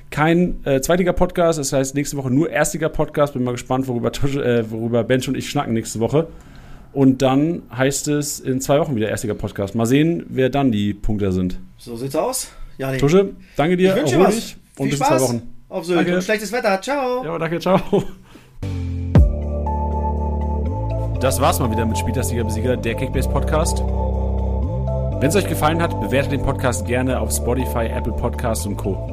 Kein äh, Zweitliga-Podcast, das heißt nächste Woche nur Erstliga-Podcast. Bin mal gespannt, worüber, Tusch, äh, worüber Bench und ich schnacken nächste Woche. Und dann heißt es in zwei Wochen wieder Erstliga-Podcast. Mal sehen, wer dann die Punkte sind. So sieht's aus. Jani, Tusche, danke dir. ich wünsche was. dich Viel Und bis in zwei Wochen. Auf Sylt Danke. und schlechtes Wetter. Ciao. Ja, danke, ciao. Das war's mal wieder mit Spieltagsliga Besieger, der Kickbase Podcast. Wenn es euch gefallen hat, bewertet den Podcast gerne auf Spotify, Apple Podcasts und Co.